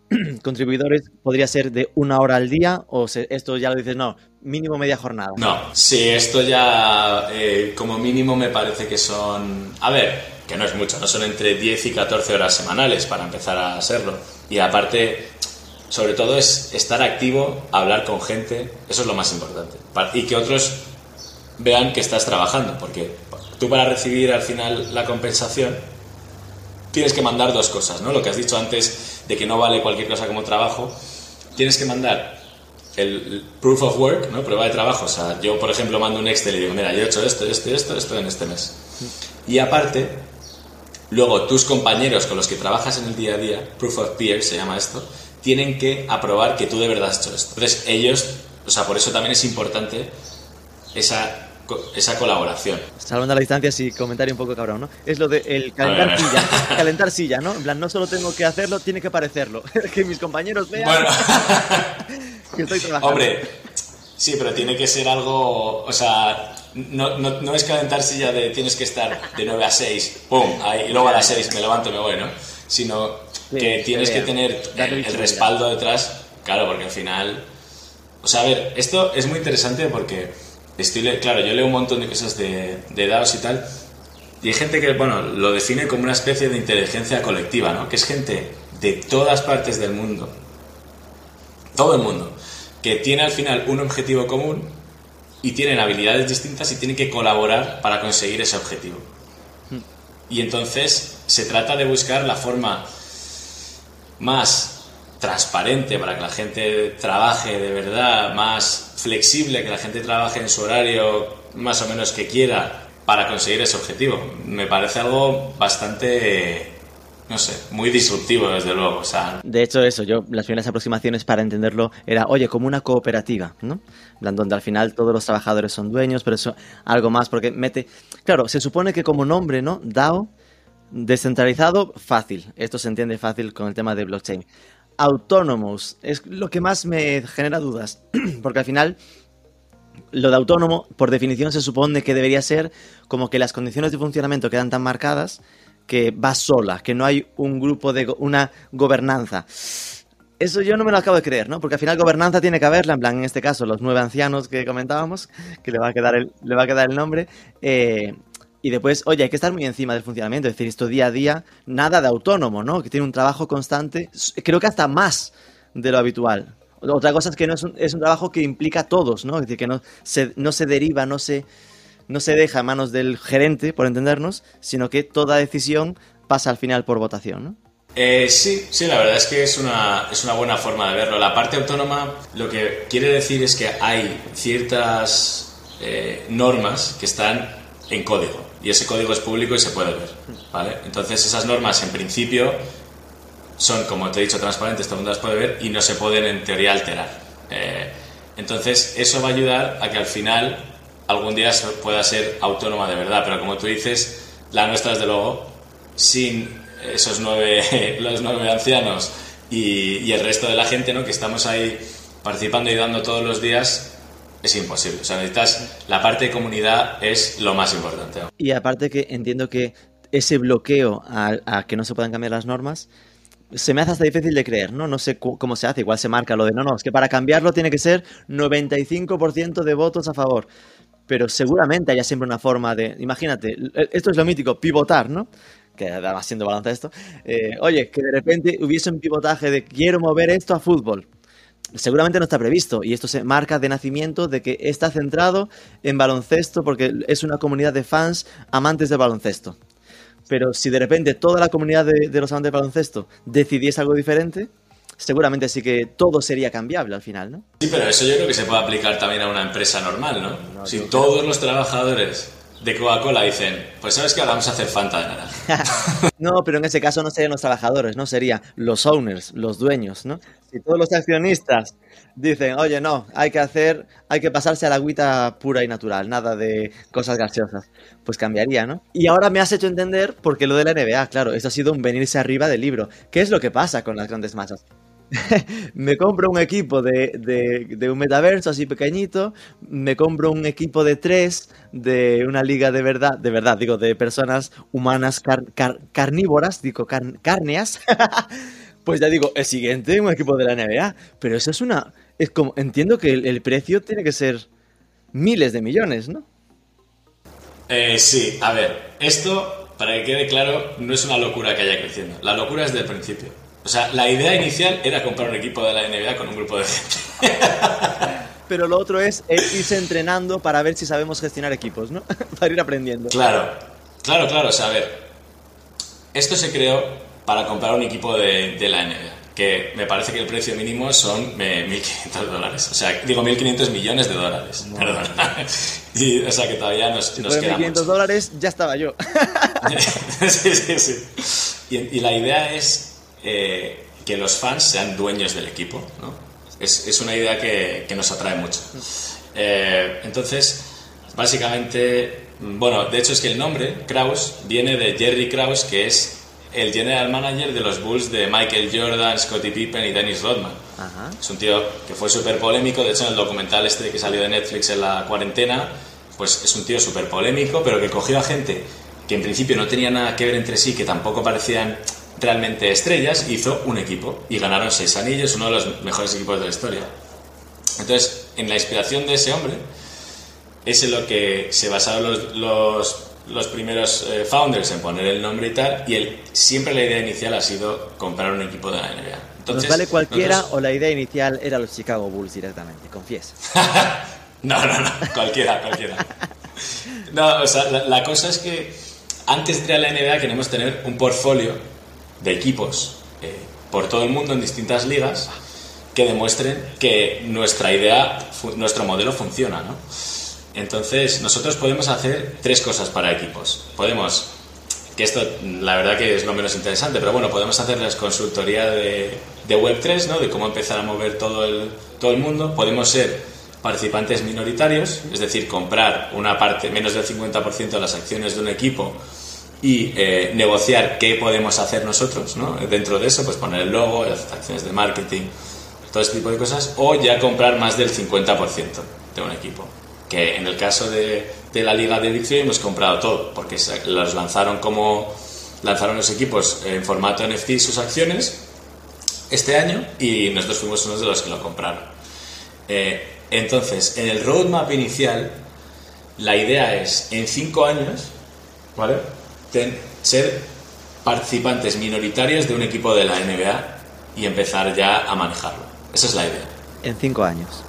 [CLEARS THROAT] contribuidores? ¿Podría ser de una hora al día? ¿O se- esto ya lo dices, no, mínimo media jornada? No, sí, esto ya eh, como mínimo me parece que son... A ver, que no es mucho, no son entre 10 y 14 horas semanales para empezar a serlo. Y aparte, sobre todo es estar activo, hablar con gente, eso es lo más importante. Y que otros vean que estás trabajando, porque tú para recibir al final la compensación tienes que mandar dos cosas, ¿no? Lo que has dicho antes de que no vale cualquier cosa como trabajo, tienes que mandar el proof of work, ¿no? Prueba de trabajo. O sea, yo, por ejemplo, mando un Excel y digo, mira, yo he hecho esto, esto esto, esto en este mes. Y aparte, luego tus compañeros con los que trabajas en el día a día, proof of peer se llama esto, tienen que aprobar que tú de verdad has hecho esto. Entonces, ellos, o sea, por eso también es importante esa esa colaboración. Salvando la distancia, sí, comentario un poco cabrón, ¿no? Es lo de el calentar [LAUGHS] silla, calentar silla, ¿no? En plan, no solo tengo que hacerlo, tiene que parecerlo. [LAUGHS] que mis compañeros vean bueno. [LAUGHS] que estoy trabajando. Hombre, sí, pero tiene que ser algo, o sea, no, no, no, es calentar silla de tienes que estar de 9 a 6, pum, ahí, y luego a las 6 me levanto y me voy, ¿no? Sino que tienes que tener el, el respaldo detrás, claro, porque al final... O sea, a ver, esto es muy interesante porque estoy, claro, yo leo un montón de cosas de, de DAOs y tal, y hay gente que, bueno, lo define como una especie de inteligencia colectiva, ¿no? Que es gente de todas partes del mundo, todo el mundo, que tiene al final un objetivo común y tienen habilidades distintas y tienen que colaborar para conseguir ese objetivo. Y entonces se trata de buscar la forma más transparente para que la gente trabaje de verdad, más flexible, que la gente trabaje en su horario más o menos que quiera para conseguir ese objetivo. Me parece algo bastante, no sé, muy disruptivo desde luego. De hecho eso, yo las primeras aproximaciones para entenderlo era, oye, como una cooperativa, ¿no? Donde al final todos los trabajadores son dueños, pero eso algo más porque mete... Claro, se supone que como nombre, ¿no? DAO, descentralizado, fácil. Esto se entiende fácil con el tema de blockchain autónomos. Es lo que más me genera dudas. [CLEARS THROAT] Porque al final, lo de autónomo, por definición, se supone que debería ser como que las condiciones de funcionamiento quedan tan marcadas que va sola, que no hay un grupo de una gobernanza. Eso yo no me lo acabo de creer, ¿no? Porque al final gobernanza tiene que haberla, en plan, en este caso, los nueve ancianos que comentábamos, que le va a quedar el, le va a quedar el nombre, eh, y después, oye, hay que estar muy encima del funcionamiento, es decir, esto día a día, nada de autónomo, ¿no? Que tiene un trabajo constante, creo que hasta más de lo habitual. Otra cosa es que no es un, es un trabajo que implica a todos, ¿no? Es decir, que no se, no se deriva, no se, no se deja en manos del gerente, por entendernos, sino que toda decisión pasa al final por votación, ¿no? Eh, sí, sí, la verdad es que es una, es una buena forma de verlo. La parte autónoma lo que quiere decir es que hay ciertas eh, normas que están en código y ese código es público y se puede ver. ¿vale? Entonces esas normas en principio son, como te he dicho, transparentes, todo el mundo las puede ver y no se pueden en teoría alterar. Eh, entonces eso va a ayudar a que al final algún día pueda ser autónoma de verdad, pero como tú dices, la nuestra desde luego, sin esos nueve, [LAUGHS] los nueve ancianos y, y el resto de la gente ¿no? que estamos ahí participando y dando todos los días, es imposible. O sea, necesitas la parte de comunidad es lo más importante. Y aparte que entiendo que ese bloqueo a, que no se puedan cambiar las normas se me hace hasta difícil de creer, ¿no? No sé cómo se hace, igual se marca lo de no, no, es que para cambiarlo tiene que ser 95% de votos a favor. Pero seguramente haya siempre una forma de. Imagínate, esto es lo mítico, pivotar, ¿no? Que además siendo balance esto. Eh, oye, que de repente hubiese un pivotaje de quiero mover esto a fútbol seguramente no está previsto y esto se marca de nacimiento de que está centrado en baloncesto porque es una comunidad de fans amantes del baloncesto. Pero si de repente toda la comunidad de, los amantes del baloncesto decidiese algo diferente, seguramente sí que todo sería cambiable al final, ¿no? Sí, pero eso yo creo que se puede aplicar también a una empresa normal, ¿no? si todos los trabajadores de Coca-Cola dicen, pues sabes que ahora vamos a hacer Fanta de naranja. [LAUGHS] no, pero en ese caso no serían los trabajadores, no serían los owners, los dueños, ¿no? Si todos los accionistas dicen, oye, no, hay que hacer, hay que pasarse a la agüita pura y natural, nada de cosas gaseosas, pues cambiaría, ¿no? Y ahora me has hecho entender por qué lo de la NBA, claro, eso ha sido un venirse arriba del libro. ¿Qué es lo que pasa con las grandes masas? [LAUGHS] me compro un equipo de, de, un metaverso así pequeñito, me compro un equipo de tres de una liga de verdad, de verdad, digo, de personas humanas carnívoras, digo, cárneas, [LAUGHS] pues ya digo, el siguiente, un equipo de la NBA, pero eso es una, es como, entiendo que el, precio tiene que ser miles de millones, ¿no? Eh, sí, a ver, esto, para que quede claro, no es una locura que haya creciendo, la locura es del principio. O sea, la idea inicial era comprar un equipo de la NBA con un grupo de gente. [LAUGHS] Pero lo otro es irse entrenando para ver si sabemos gestionar equipos, ¿no? [LAUGHS] para ir aprendiendo. Claro, claro, claro. O sea, a ver, esto se creó para comprar un equipo de, la NBA, que me parece que el precio mínimo son 1.500 dólares. O sea, digo 1.500 millones de dólares. Perdón. [LAUGHS] Y, o sea, que todavía nos, nos queda 1.500 dólares, ya estaba yo. sí, sí, sí. y la idea es eh, que los fans sean dueños del equipo. ¿no? Es, es, una idea que, que, nos atrae mucho. Eh, entonces, Básicamente, bueno, de hecho es que el nombre, Kraus, viene de Jerry Kraus, que es el general manager de los Bulls de Michael Jordan, Scottie Pippen y Dennis Rodman. Es un tío que fue súper polémico, de hecho en el documental este que salió de Netflix en la cuarentena, pues es un tío súper polémico, pero que cogió a gente que en principio no tenía nada que ver entre sí, que tampoco parecían realmente estrellas, hizo un equipo y ganaron seis anillos, uno de los mejores equipos de la historia. Entonces, en la inspiración de ese hombre, es en lo que se basaron los, los, los primeros eh, founders en poner el nombre y tal, y él, siempre la idea inicial ha sido comprar un equipo de la NBA. Entonces, ¿Nos vale cualquiera o la idea inicial era los Chicago Bulls directamente? Confiesa. [LAUGHS] no, no, no, cualquiera, cualquiera. No, o sea, la, cosa es que antes de la NBA queremos tener un portfolio de equipos eh, por todo el mundo en distintas ligas que demuestren que nuestra idea, nuestro modelo funciona, ¿no? Entonces, nosotros podemos hacer tres cosas para equipos. Podemos, que esto la verdad que es lo menos interesante, pero bueno, podemos hacerles consultoría de, de Web3, ¿no? De cómo empezar a mover todo el, todo el mundo. Podemos ser participantes minoritarios, es decir, comprar una parte, menos del 50% de las acciones de un equipo y eh, negociar qué podemos hacer nosotros ¿no? dentro de eso, pues poner el logo, las acciones de marketing, todo este tipo de cosas, o ya comprar más del 50% de un equipo. Que en el caso de, de la liga de Big hemos comprado todo, porque los lanzaron como lanzaron los equipos en formato NFT sus acciones este año y nosotros fuimos unos de los que lo compraron. Eh, entonces, en el roadmap inicial, la idea es, en cinco años, ¿vale? Ser participantes minoritarios de un equipo de la NBA y empezar ya a manejarlo. Esa es la idea. En cinco años.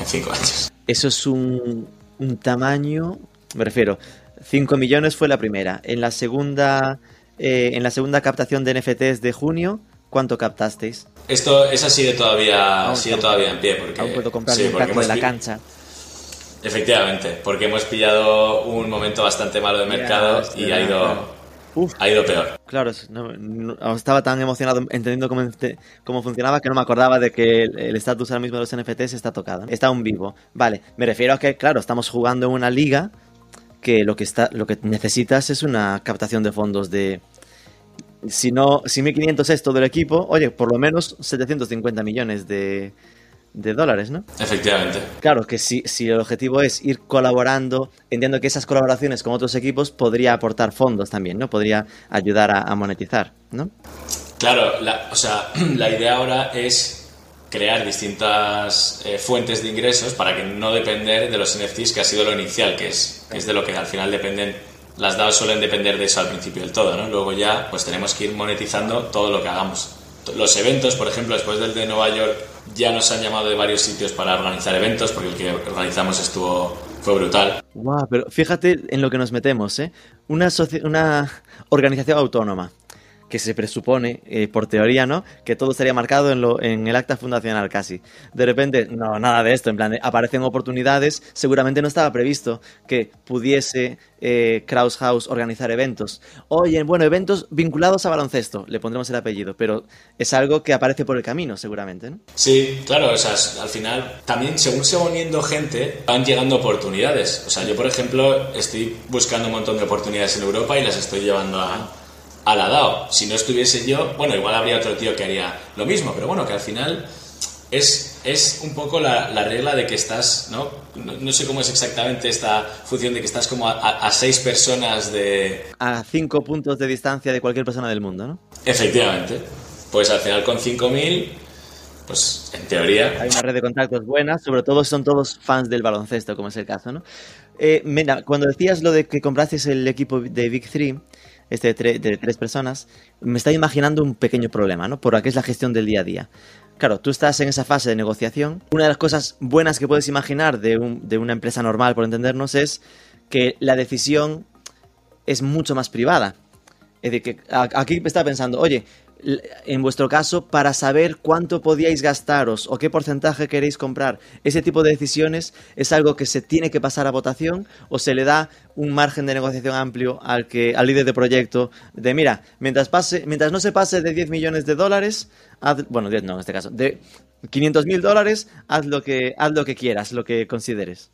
En cinco años. Eso es un, un tamaño, me refiero, 5 millones fue la primera. En la segunda, eh, en la segunda captación de NFTs de junio, ¿Cuánto captasteis? Esto, esa sigue todavía, sigue todavía en pie. Porque, aún puedo comprar un de la cancha. Efectivamente, porque hemos pillado un momento bastante malo de mercado y ha ido, ha ido peor. Claro, estaba tan emocionado entendiendo cómo, cómo, funcionaba que no me acordaba de que el estatus ahora mismo de los NFTs está tocado. Está aún vivo. Vale, me refiero a que, claro, estamos jugando en una liga que lo que, está, lo que necesitas es una captación de fondos de si no, si 1.500 es todo el equipo, oye, por lo menos 750 millones de, dólares, ¿no? Efectivamente. Claro, que si, si el objetivo es ir colaborando, entiendo que esas colaboraciones con otros equipos podría aportar fondos también, ¿no? Podría ayudar a, monetizar, ¿no? Claro, la, o sea, [CLEARS THROAT] la idea ahora es crear distintas eh, fuentes de ingresos para que no depender de los NFTs, que ha sido lo inicial, que es, que es de lo que al final dependen las DAOs suelen depender de eso al principio del todo, ¿no? Luego ya pues tenemos que ir monetizando todo lo que hagamos. Los eventos, por ejemplo, después del de Nueva York, ya nos han llamado de varios sitios para organizar eventos, porque el que organizamos estuvo fue brutal. Wow, pero fíjate en lo que nos metemos, ¿eh? Una, una organización autónoma que se presupone, eh, por teoría, ¿no? Que todo estaría marcado en, lo, en el acta fundacional casi. De repente, no, nada de esto, en plan, aparecen oportunidades, seguramente no estaba previsto que pudiese eh, Kraus House organizar eventos. Oye, bueno, eventos vinculados a baloncesto, le pondremos el apellido, pero es algo que aparece por el camino, seguramente, ¿no? Sí, claro, o sea, al final, también según se va uniendo gente, van llegando oportunidades. O sea, yo, por ejemplo, estoy buscando un montón de oportunidades en Europa y las estoy llevando a a la DAO. Si no estuviese yo, bueno, igual habría otro tío que haría lo mismo, pero bueno, que al final es, es un poco la, regla de que estás, ¿no? ¿no? sé cómo es exactamente esta función de que estás como a, seis personas de... A cinco puntos de distancia de cualquier persona del mundo, ¿no? Efectivamente. Pues al final con 5.000, pues en teoría... Hay una red de contactos buena, sobre todo son todos fans del baloncesto, como es el caso, ¿no? Eh, mira, cuando decías lo de que comprasteis el equipo de Big 3 este de, tres personas, me está imaginando un pequeño problema, ¿no? Por aquí es la gestión del día a día. Claro, tú estás en esa fase de negociación. Una de las cosas buenas que puedes imaginar de, de una empresa normal, por entendernos, es que la decisión es mucho más privada. Es decir, que aquí está pensando, oye, en vuestro caso, para saber cuánto podíais gastaros o qué porcentaje queréis comprar. Ese tipo de decisiones es algo que se tiene que pasar a votación o se le da un margen de negociación amplio al, que, al líder de proyecto de, mira, mientras, pase, mientras no se pase de 10 millones de dólares, bueno, 10 no en este caso, de 500 mil dólares, haz lo, que, haz lo que quieras, lo que consideres.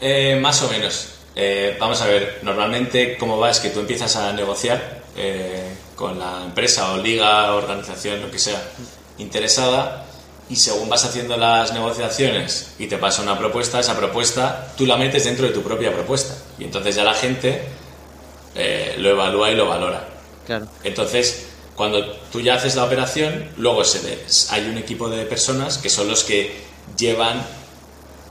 Eh, más o menos. Eh, vamos a ver, normalmente cómo va es que tú empiezas a negociar eh, con la empresa o liga, organización, lo que sea, interesada y según vas haciendo las negociaciones y te pasa una propuesta, esa propuesta tú la metes dentro de tu propia propuesta y entonces ya la gente lo evalúa y lo valora. Claro. Entonces, cuando tú ya haces la operación, luego se ve, hay un equipo de personas que son los que llevan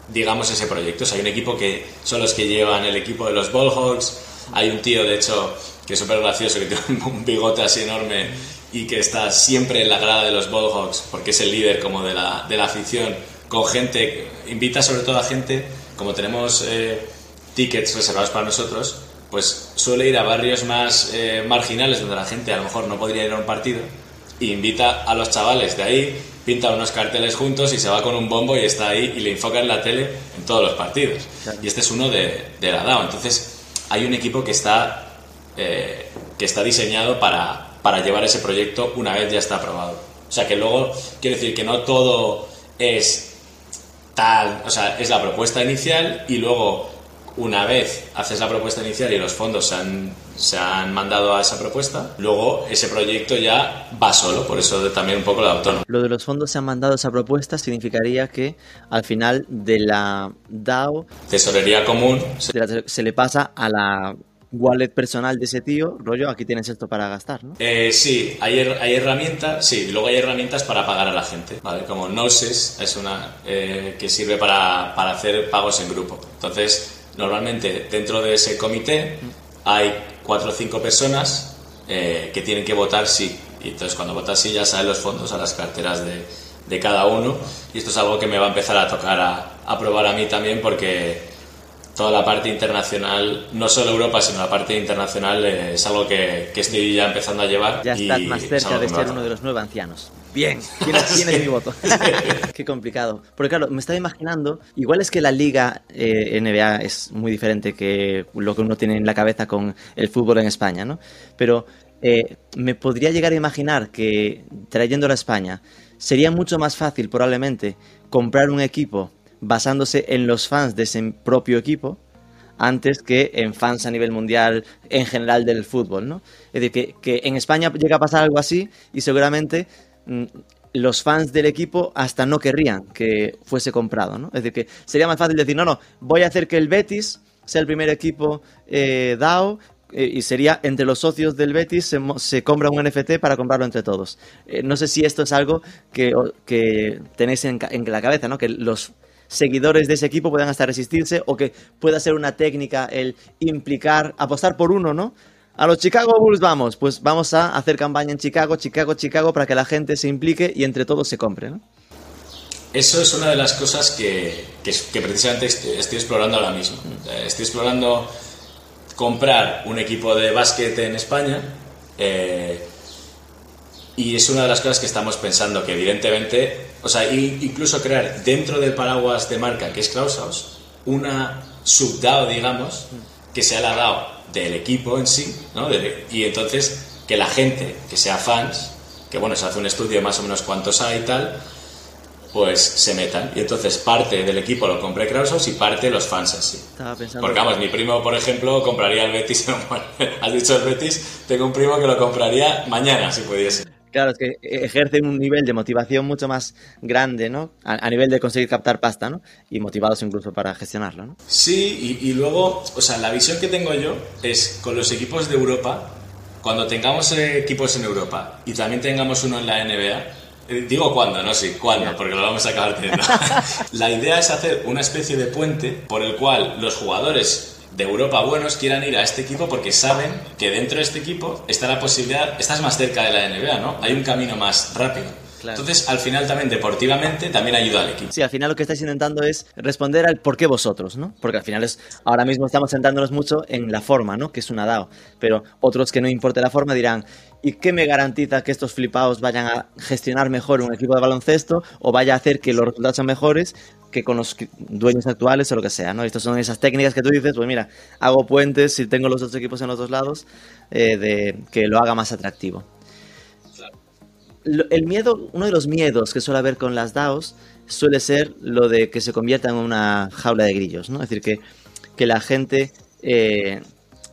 digamos, ese proyecto. hay un equipo que son los que llevan el equipo de los Ballhawks. Hay un tío, de hecho, que es súper gracioso, que [LAUGHS] tiene un bigote así enorme y que está siempre en la grada de los Ballhawks porque es el líder como de la, de la afición, con gente, invita sobre todo a gente, como tenemos eh, tickets reservados para nosotros, pues suele ir a barrios más eh, marginales donde la gente a lo mejor no podría ir a un partido e invita a los chavales de ahí pinta unos carteles juntos y se va con un bombo y está ahí y le enfoca en la tele en todos los partidos. Y este es uno de, de, la DAO. Entonces, hay un equipo que está, eh, que está diseñado para, para llevar ese proyecto una vez ya está aprobado. O sea, que luego, quiero decir que no todo es tal, o sea, es la propuesta inicial y luego una vez haces la propuesta inicial y los fondos se han, se han mandado a esa propuesta, luego ese proyecto ya va solo, por eso también un poco la autónomo. Lo de los fondos se han mandado a esa propuesta significaría que al final de la DAO... Tesorería común. Se, le pasa a la wallet personal de ese tío, rollo, aquí tienes esto para gastar, ¿no? Eh, sí, hay, hay herramientas, sí, luego hay herramientas para pagar a la gente, ¿vale? Como Gnosis es una eh, que sirve para, para hacer pagos en grupo. Entonces, Normalmente dentro de ese comité hay cuatro o cinco personas eh, que tienen que votar sí. Y entonces cuando votas sí ya salen los fondos a las carteras de, de, cada uno. Y esto es algo que me va a empezar a tocar a, a probar a mí también porque toda la parte internacional, no solo Europa, sino la parte internacional eh, es algo que, que, estoy ya empezando a llevar. Ya estás más cerca de ser uno de los nueve ancianos. Bien, [LAUGHS] tienes, mi voto. [LAUGHS] Qué complicado. Porque claro, me estaba imaginando, igual es que la liga eh, NBA es muy diferente que lo que uno tiene en la cabeza con el fútbol en España, ¿no? Pero eh, me podría llegar a imaginar que trayéndolo a España sería mucho más fácil probablemente comprar un equipo basándose en los fans de ese propio equipo antes que en fans a nivel mundial en general del fútbol, ¿no? Es decir, que, que en España llega a pasar algo así y seguramente los fans del equipo hasta no querrían que fuese comprado, ¿no? Es decir, que sería más fácil decir, no, no, voy a hacer que el Betis sea el primer equipo eh, DAO eh, y sería entre los socios del Betis se, compra un NFT para comprarlo entre todos. Eh, no sé si esto es algo que, que tenéis en, en, la cabeza, ¿no? Que los seguidores de ese equipo puedan hasta resistirse o que pueda ser una técnica el implicar, apostar por uno, ¿no? A los Chicago Bulls vamos, pues vamos a hacer campaña en Chicago, Chicago, Chicago, para que la gente se implique y entre todos se compre, ¿no? Eso es una de las cosas que, que, precisamente estoy, explorando ahora mismo. Eh, estoy explorando comprar un equipo de básquet en España eh, y es una de las cosas que estamos pensando, que evidentemente, o sea, incluso crear dentro del paraguas de marca que es Klaushaus, una subDAO, digamos, que sea la DAO del equipo en sí, ¿no? y entonces que la gente que sea fans, que bueno, se hace un estudio de más o menos cuántos hay y tal, pues se metan. Y entonces parte del equipo lo compre Kraushaus y parte los fans así. Porque vamos, mi primo, por ejemplo, compraría el Betis. [LAUGHS] has dicho el Betis, tengo un primo que lo compraría mañana si pudiese. Claro, es que ejercen un nivel de motivación mucho más grande, ¿no? A, nivel de conseguir captar pasta, ¿no? Y motivados incluso para gestionarlo, ¿no? Sí, y, luego, o sea, la visión que tengo yo es con los equipos de Europa, cuando tengamos equipos en Europa y también tengamos uno en la NBA, eh, Digo cuándo, no sí, cuándo, porque lo vamos a acabar teniendo. [LAUGHS] la idea es hacer una especie de puente por el cual los jugadores de Europa buenos quieran ir a este equipo porque saben que dentro de este equipo está la posibilidad, estás más cerca de la NBA, ¿no? Hay un camino más rápido. Entonces, al final también deportivamente también ayuda al equipo. Sí, al final lo que estáis intentando es responder al por qué vosotros, ¿no? Porque al final es, ahora mismo estamos centrándonos mucho en la forma, ¿no? Que es una DAO. Pero otros que no importe la forma dirán, ¿y qué me garantiza que estos flipados vayan a gestionar mejor un equipo de baloncesto o vaya a hacer que los resultados sean mejores que con los dueños actuales o lo que sea, ¿no? Estas son esas técnicas que tú dices, pues mira, hago puentes si tengo los otros equipos en los dos lados, eh, de que lo haga más atractivo. el miedo, uno de los miedos que suele haber con las DAOs suele ser lo de que se convierta en una jaula de grillos, ¿no? Es decir, que, que la gente, eh,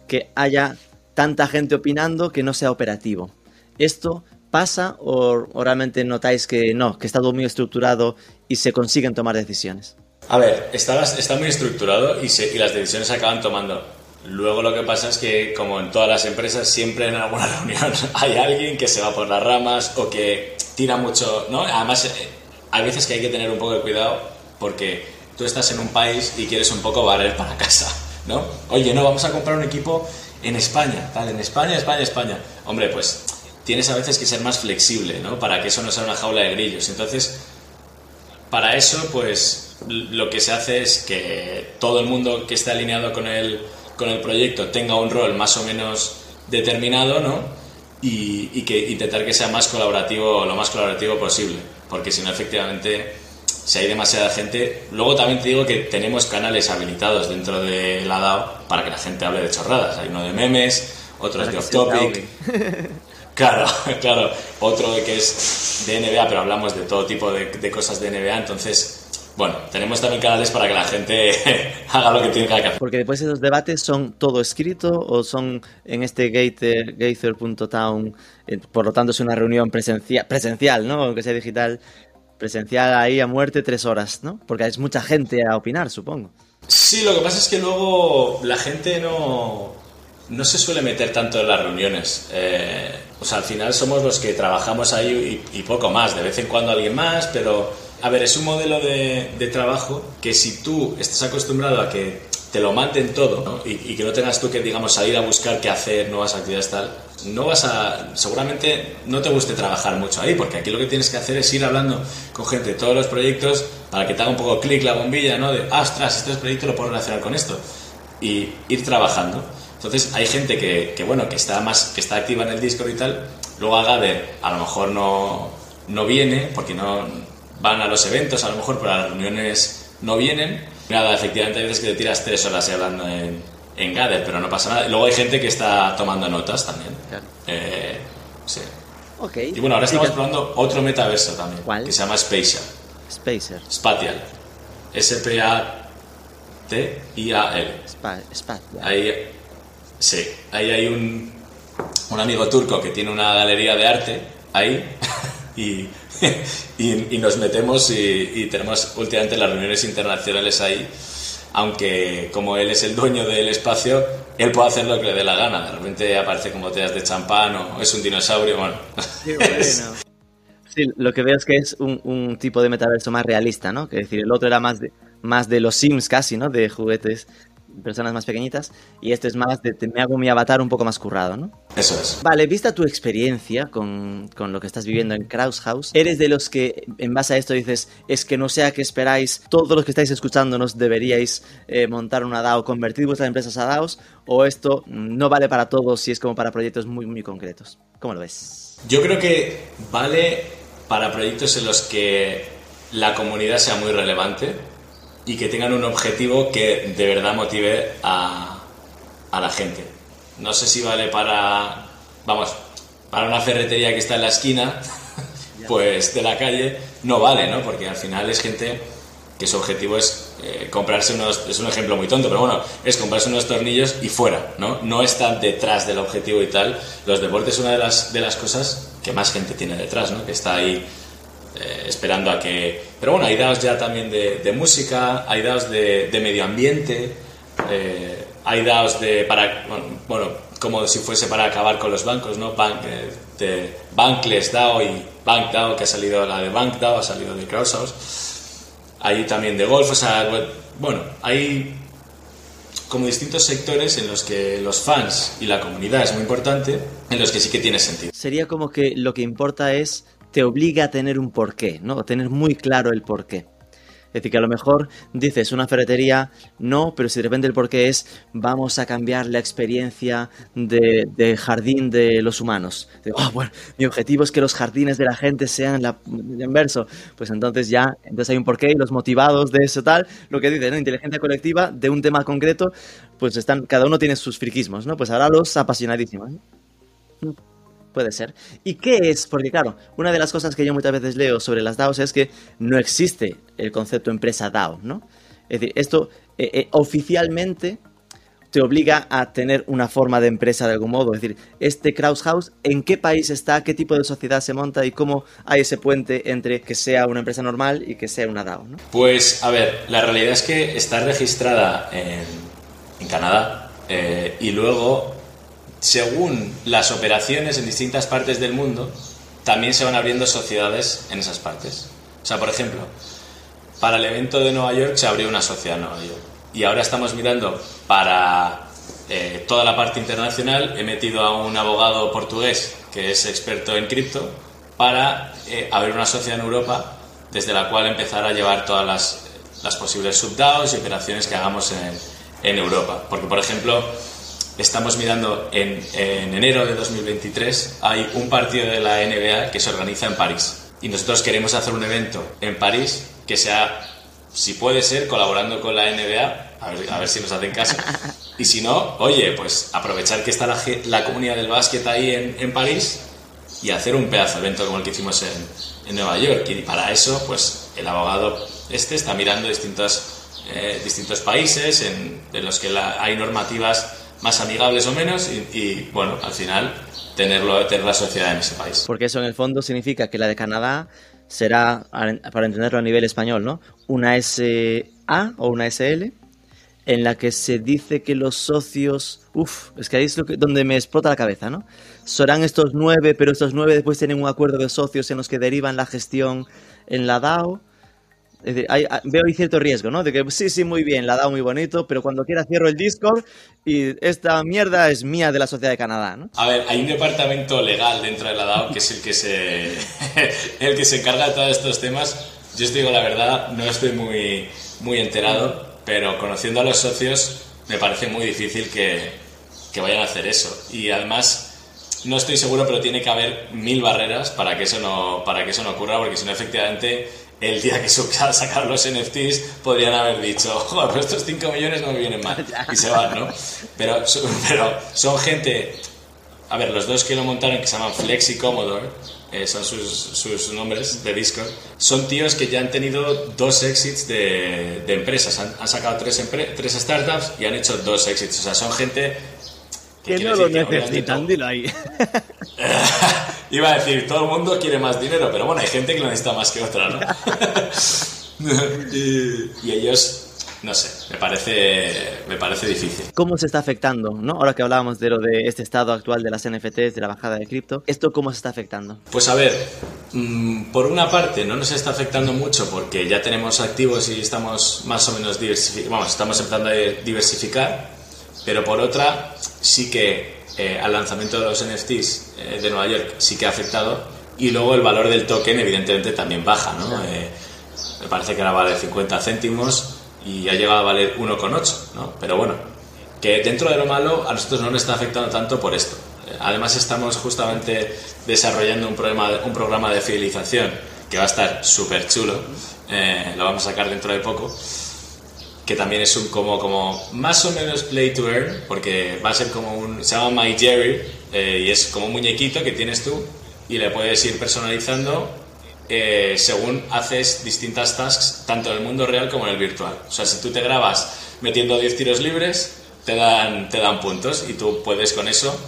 que haya tanta gente opinando que no sea operativo. ¿Esto pasa o, realmente notáis que no, que está todo muy estructurado y se consiguen tomar decisiones? A ver, está, está muy estructurado y, y las decisiones se acaban tomando. Luego lo que pasa es que, como en todas las empresas, siempre en alguna [LAUGHS] reunión hay alguien que se va por las ramas o que tira mucho, ¿no? Además, eh, hay veces que hay que tener un poco de cuidado porque tú estás en un país y quieres un poco valer para casa, ¿no? Oye, no, vamos a comprar un equipo en España, tal, en España, España, España. Hombre, pues tienes a veces que ser más flexible, ¿no? Para que eso no sea una jaula de grillos. Entonces, para eso, pues lo que se hace es que todo el mundo que esté alineado con el con el proyecto tenga un rol más o menos determinado, ¿no? Y, que intentar que sea más colaborativo, lo más colaborativo posible, porque si no, efectivamente, si hay demasiada gente, luego también te digo que tenemos canales habilitados dentro de la DAO para que la gente hable de chorradas. Hay uno de memes, otro es de off topic. [LAUGHS] Claro, [LAUGHS] claro. Otro que es de NBA, pero hablamos de todo tipo de, de cosas de NBA, entonces bueno, tenemos también canales para que la gente [LAUGHS] haga lo que tiene que hacer. Porque después esos debates son todo escrito o son en este gaither.town, eh, por lo tanto es una reunión presencial, presencial, ¿no? Aunque sea digital, presencial ahí a muerte tres horas, ¿no? Porque hay mucha gente a opinar, supongo. Sí, lo que pasa es que luego la gente no, no se suele meter tanto en las reuniones. Eh, o sea, al final somos los que trabajamos ahí y, poco más. De vez en cuando alguien más, pero a ver, es un modelo de, trabajo que si tú estás acostumbrado a que te lo manden todo y, que no tengas tú que, digamos, salir a buscar qué hacer, nuevas actividades tal, no vas a, seguramente no te guste trabajar mucho ahí, porque aquí lo que tienes que hacer es ir hablando con gente de todos los proyectos para que te haga un poco clic la bombilla, ¿no? De, ah, ostras, este proyecto lo puedo relacionar con esto. Y ir trabajando. Entonces hay gente que, que, bueno, que está más, que está activa en el Discord y tal, luego a Gader a lo mejor no, no viene porque no, van a los eventos, a lo mejor, pero a las reuniones no vienen. Nada, efectivamente hay veces que te tiras tres horas hablando en, en Gather, pero no pasa nada. Luego hay gente que está tomando notas también. Eh, sí. Okay. Y bueno, ahora estamos probando otro metaverso también, ¿Cuál? que se llama Spatial. Spacer. Spatial. S-P-A-T-I-A-L. Spatial. Ahí, sí, ahí hay un, un amigo turco que tiene una galería de arte ahí [LAUGHS] y y, nos metemos y, tenemos últimamente las reuniones internacionales ahí, aunque como él es el dueño del espacio, él puede hacer lo que le dé la gana. De repente aparece con botellas de champán o es un dinosaurio, bueno. [LAUGHS] Sí, lo que veo es que es un, un, tipo de metaverso más realista, ¿no? Que decir, el otro era más de, más de los Sims casi, ¿no? De juguetes personas más pequeñitas, y este es más de me hago mi avatar un poco más currado, ¿no? Eso es. Vale, vista tu experiencia con, con lo que estás viviendo en Kraus House, ¿eres de los que en base a esto dices, es que no sea que esperáis, todos los que estáis escuchándonos deberíais eh, montar una DAO, convertir vuestras empresas a DAOs, o esto no vale para todos si es como para proyectos muy, muy concretos? ¿Cómo lo ves? Yo creo que vale para proyectos en los que la comunidad sea muy relevante, y que tengan un objetivo que de verdad motive a, a la gente. No sé si vale para, vamos, para una ferretería que está en la esquina, [LAUGHS] pues de la calle, no vale, ¿no? Porque al final es gente que su objetivo es eh, comprarse unos, es un ejemplo muy tonto, pero bueno, es comprarse unos tornillos y fuera, ¿no? No está detrás del objetivo y tal. Los deportes es una de las, de las cosas que más gente tiene detrás, ¿no? Que está ahí eh, esperando a que... Pero bueno, hay DAOs ya también de, música, hay DAOs de, medio ambiente, eh, hay DAOs de... para bueno, como si fuese para acabar con los bancos, ¿no? Bank, eh, de Bankless DAO y Bank DAO, que ha salido la de Bank DAO, ha salido de Crowdsource. Hay también de golf, o sea, bueno, hay como distintos sectores en los que los fans y la comunidad es muy importante, en los que sí que tiene sentido. Sería como que lo que importa es te obliga a tener un porqué, ¿no? A tener muy claro el porqué. Es decir, que a lo mejor dices una ferretería, no, pero si de repente el porqué es vamos a cambiar la experiencia de, jardín de los humanos. Ah, bueno, mi objetivo es que los jardines de la gente sean la, el inverso. Pues entonces ya, entonces hay un porqué y los motivados de eso tal, lo que dice, ¿no? Inteligencia colectiva de un tema concreto, pues están, cada uno tiene sus friquismos, ¿no? Pues ahora los apasionadísimos. Puede ser. ¿Y qué es? Porque claro, una de las cosas que yo muchas veces leo sobre las DAOs es que no existe el concepto empresa DAO, ¿no? Es decir, esto eh, eh, oficialmente te obliga a tener una forma de empresa de algún modo. Es decir, este House, ¿en qué país está? ¿Qué tipo de sociedad se monta? ¿Y cómo hay ese puente entre que sea una empresa normal y que sea una DAO? ¿no? Pues, a ver, la realidad es que está registrada en, en Canadá eh, y luego, según las operaciones en distintas partes del mundo, también se van abriendo sociedades en esas partes. O sea, por ejemplo, para el evento de Nueva York se abrió una sociedad en Nueva York y ahora estamos mirando para eh, toda la parte internacional. He metido a un abogado portugués que es experto en cripto para eh, abrir una sociedad en Europa desde la cual empezar a llevar todas las, posibles subDAOs y operaciones que hagamos en, Europa. Porque, por ejemplo, estamos mirando en, en enero de 2023 hay un partido de la NBA que se organiza en París. Y nosotros queremos hacer un evento en París que sea si puede ser, colaborando con la NBA, a ver, si nos hacen caso. [LAUGHS] Y si no, oye, pues aprovechar que está la, la comunidad del básquet ahí en, en, París y hacer un pedazo de evento como el que hicimos en, en Nueva York. Y para eso, pues el abogado este está mirando distintos, eh, distintos países en, en, los que la, hay normativas más amigables o menos y, y, bueno, al final tenerlo, tener la sociedad en ese país. Porque eso en el fondo significa que la de Canadá será, para entenderlo a nivel español, ¿no? Una SA o una SL en la que se dice que los socios, uff, es que ahí es lo que, donde me explota la cabeza, ¿no? Serán estos nueve, pero estos nueve después tienen un acuerdo de socios en los que derivan la gestión en la DAO. Es decir, hay, veo ahí cierto riesgo, ¿no? De que sí, sí, muy bien, la DAO muy bonito, pero cuando quiera cierro el Discord y esta mierda es mía de la sociedad de Canadá, ¿no? A ver, hay un departamento legal dentro de la DAO que es el que se, [LAUGHS] el que se encarga de todos estos temas. Yo os digo la verdad, no estoy muy, muy enterado, pero conociendo a los socios me parece muy difícil que, que vayan a hacer eso. Y además no estoy seguro, pero tiene que haber mil barreras para que eso no, para que eso no ocurra, porque si no, efectivamente, el día que sacar los NFTs podrían haber dicho, joder, pues estos 5 millones no me vienen mal, [LAUGHS] y se van, ¿no? Pero, [LAUGHS] pero son gente, a ver, los dos que lo montaron, que se llaman Flex y Commodore, eh, son sus, sus, nombres de Discord, son tíos que ya han tenido dos exits de, de empresas, han, han sacado tres, tres startups y han hecho dos exits, o sea, son gente que no lo necesitan, dilo ahí. [LAUGHS] Iba a decir, todo el mundo quiere más dinero, pero bueno, hay gente que lo necesita más que otra, ¿no? y, [LAUGHS] [LAUGHS] y, ellos, no sé, me parece, me parece difícil. ¿Cómo se está afectando, no? Ahora que hablábamos de lo de este estado actual de las NFTs, de la bajada de cripto, ¿esto cómo se está afectando? Pues a ver, mmm, por una parte no nos está afectando mucho porque ya tenemos activos y estamos más o menos diversificados, vamos, estamos empezando a diversificar pero por otra, sí que eh, al lanzamiento de los NFTs eh, de Nueva York sí que ha afectado y luego el valor del token evidentemente también baja, ¿no? Eh, me parece que ahora vale 50 céntimos y ha llegado a valer 1,8, ¿no? Pero bueno, que dentro de lo malo a nosotros no nos está afectando tanto por esto. Además estamos justamente desarrollando un, programa, un programa de fidelización que va a estar súper chulo, lo vamos a sacar dentro de poco que también es un como, como más o menos play to earn, porque va a ser como un, se llama My Jerry, eh, y es como un muñequito que tienes tú y le puedes ir personalizando eh, según haces distintas tasks, tanto en el mundo real como en el virtual. O sea, si tú te grabas metiendo 10 tiros libres, te dan, te dan puntos y tú puedes con eso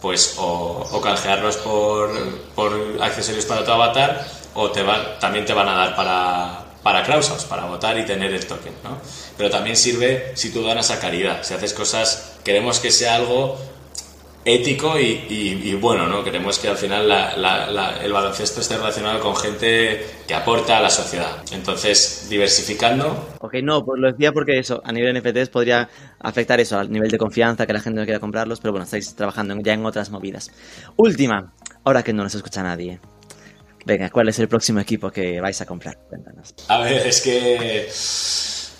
pues o, o canjearlos por, por accesorios para tu avatar o te también te van a dar para, para Clubhouse, para votar y tener el token, ¿no? Pero también sirve si tú donas a caridad, si haces cosas, queremos que sea algo ético y, y, y bueno, ¿no? Queremos que al final la, la, la, el baloncesto esté relacionado con gente que aporta a la sociedad. Entonces, diversificando. Ok, no, pues lo decía porque eso, a nivel NFTs podría afectar eso, al nivel de confianza, que la gente no quiera comprarlos, pero bueno, estáis trabajando ya en otras movidas. Última, ahora que no nos escucha nadie. Venga, ¿cuál es el próximo equipo que vais a comprar? Cuéntanos. A ver, es que,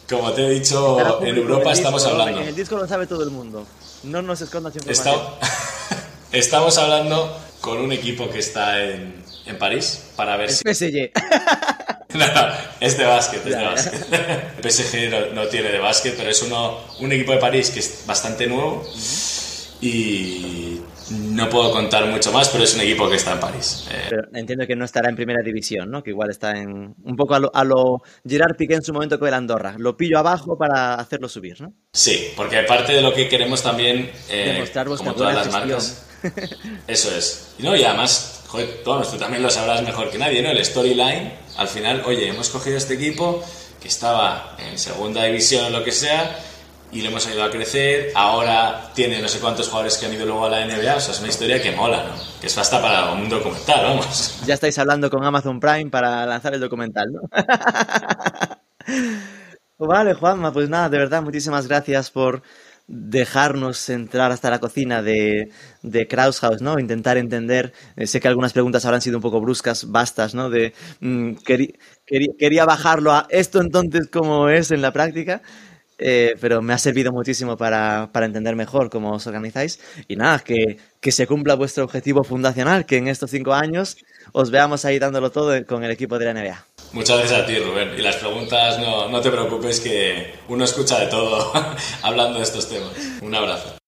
como te he dicho, en Europa estamos hablando. En el disco lo sabe todo el mundo. No nos escondas información. Está... [LAUGHS] estamos hablando con un equipo que está en, en París para ver el si. PSG. [LAUGHS] [LAUGHS] no, no, es de básquet, es de básquet. El PSG no, no, tiene de básquet, pero es uno, un equipo de París que es bastante nuevo. Y no puedo contar mucho más, pero es un equipo que está en París. Eh, pero entiendo que no estará en primera división, ¿no? Que igual está en un poco a lo, a lo Gerard Piqué en su momento con el Andorra. Lo pillo abajo para hacerlo subir, ¿no? Sí, porque aparte de lo que queremos también, eh, Demostrar como todas las marcas, [LAUGHS] eso es. Y, no, y además, joder, tú también lo sabrás mejor que nadie, ¿no? El storyline, al final, oye, hemos cogido este equipo que estaba en segunda división o lo que sea y lo hemos ayudado a crecer. Ahora tiene no sé cuántos jugadores que han ido luego a la NBA. O sea, es una historia que mola, ¿no? Que es hasta para un documental, vamos. Ya estáis hablando con Amazon Prime para lanzar el documental, ¿no? [LAUGHS] vale, Juanma, pues nada, de verdad, muchísimas gracias por dejarnos entrar hasta la cocina de, de ¿no? Intentar entender, eh, sé que algunas preguntas habrán sido un poco bruscas, bastas, ¿no? De, mm, quería bajarlo a esto entonces como es en la práctica, eh, pero me ha servido muchísimo para, para, entender mejor cómo os organizáis. Y nada, que, que, se cumpla vuestro objetivo fundacional, que en estos cinco años os veamos ahí dándolo todo con el equipo de la NBA. Muchas gracias a ti, Rubén. Y las preguntas, no, no te preocupes, que uno escucha de todo [LAUGHS] hablando de estos temas. Un abrazo.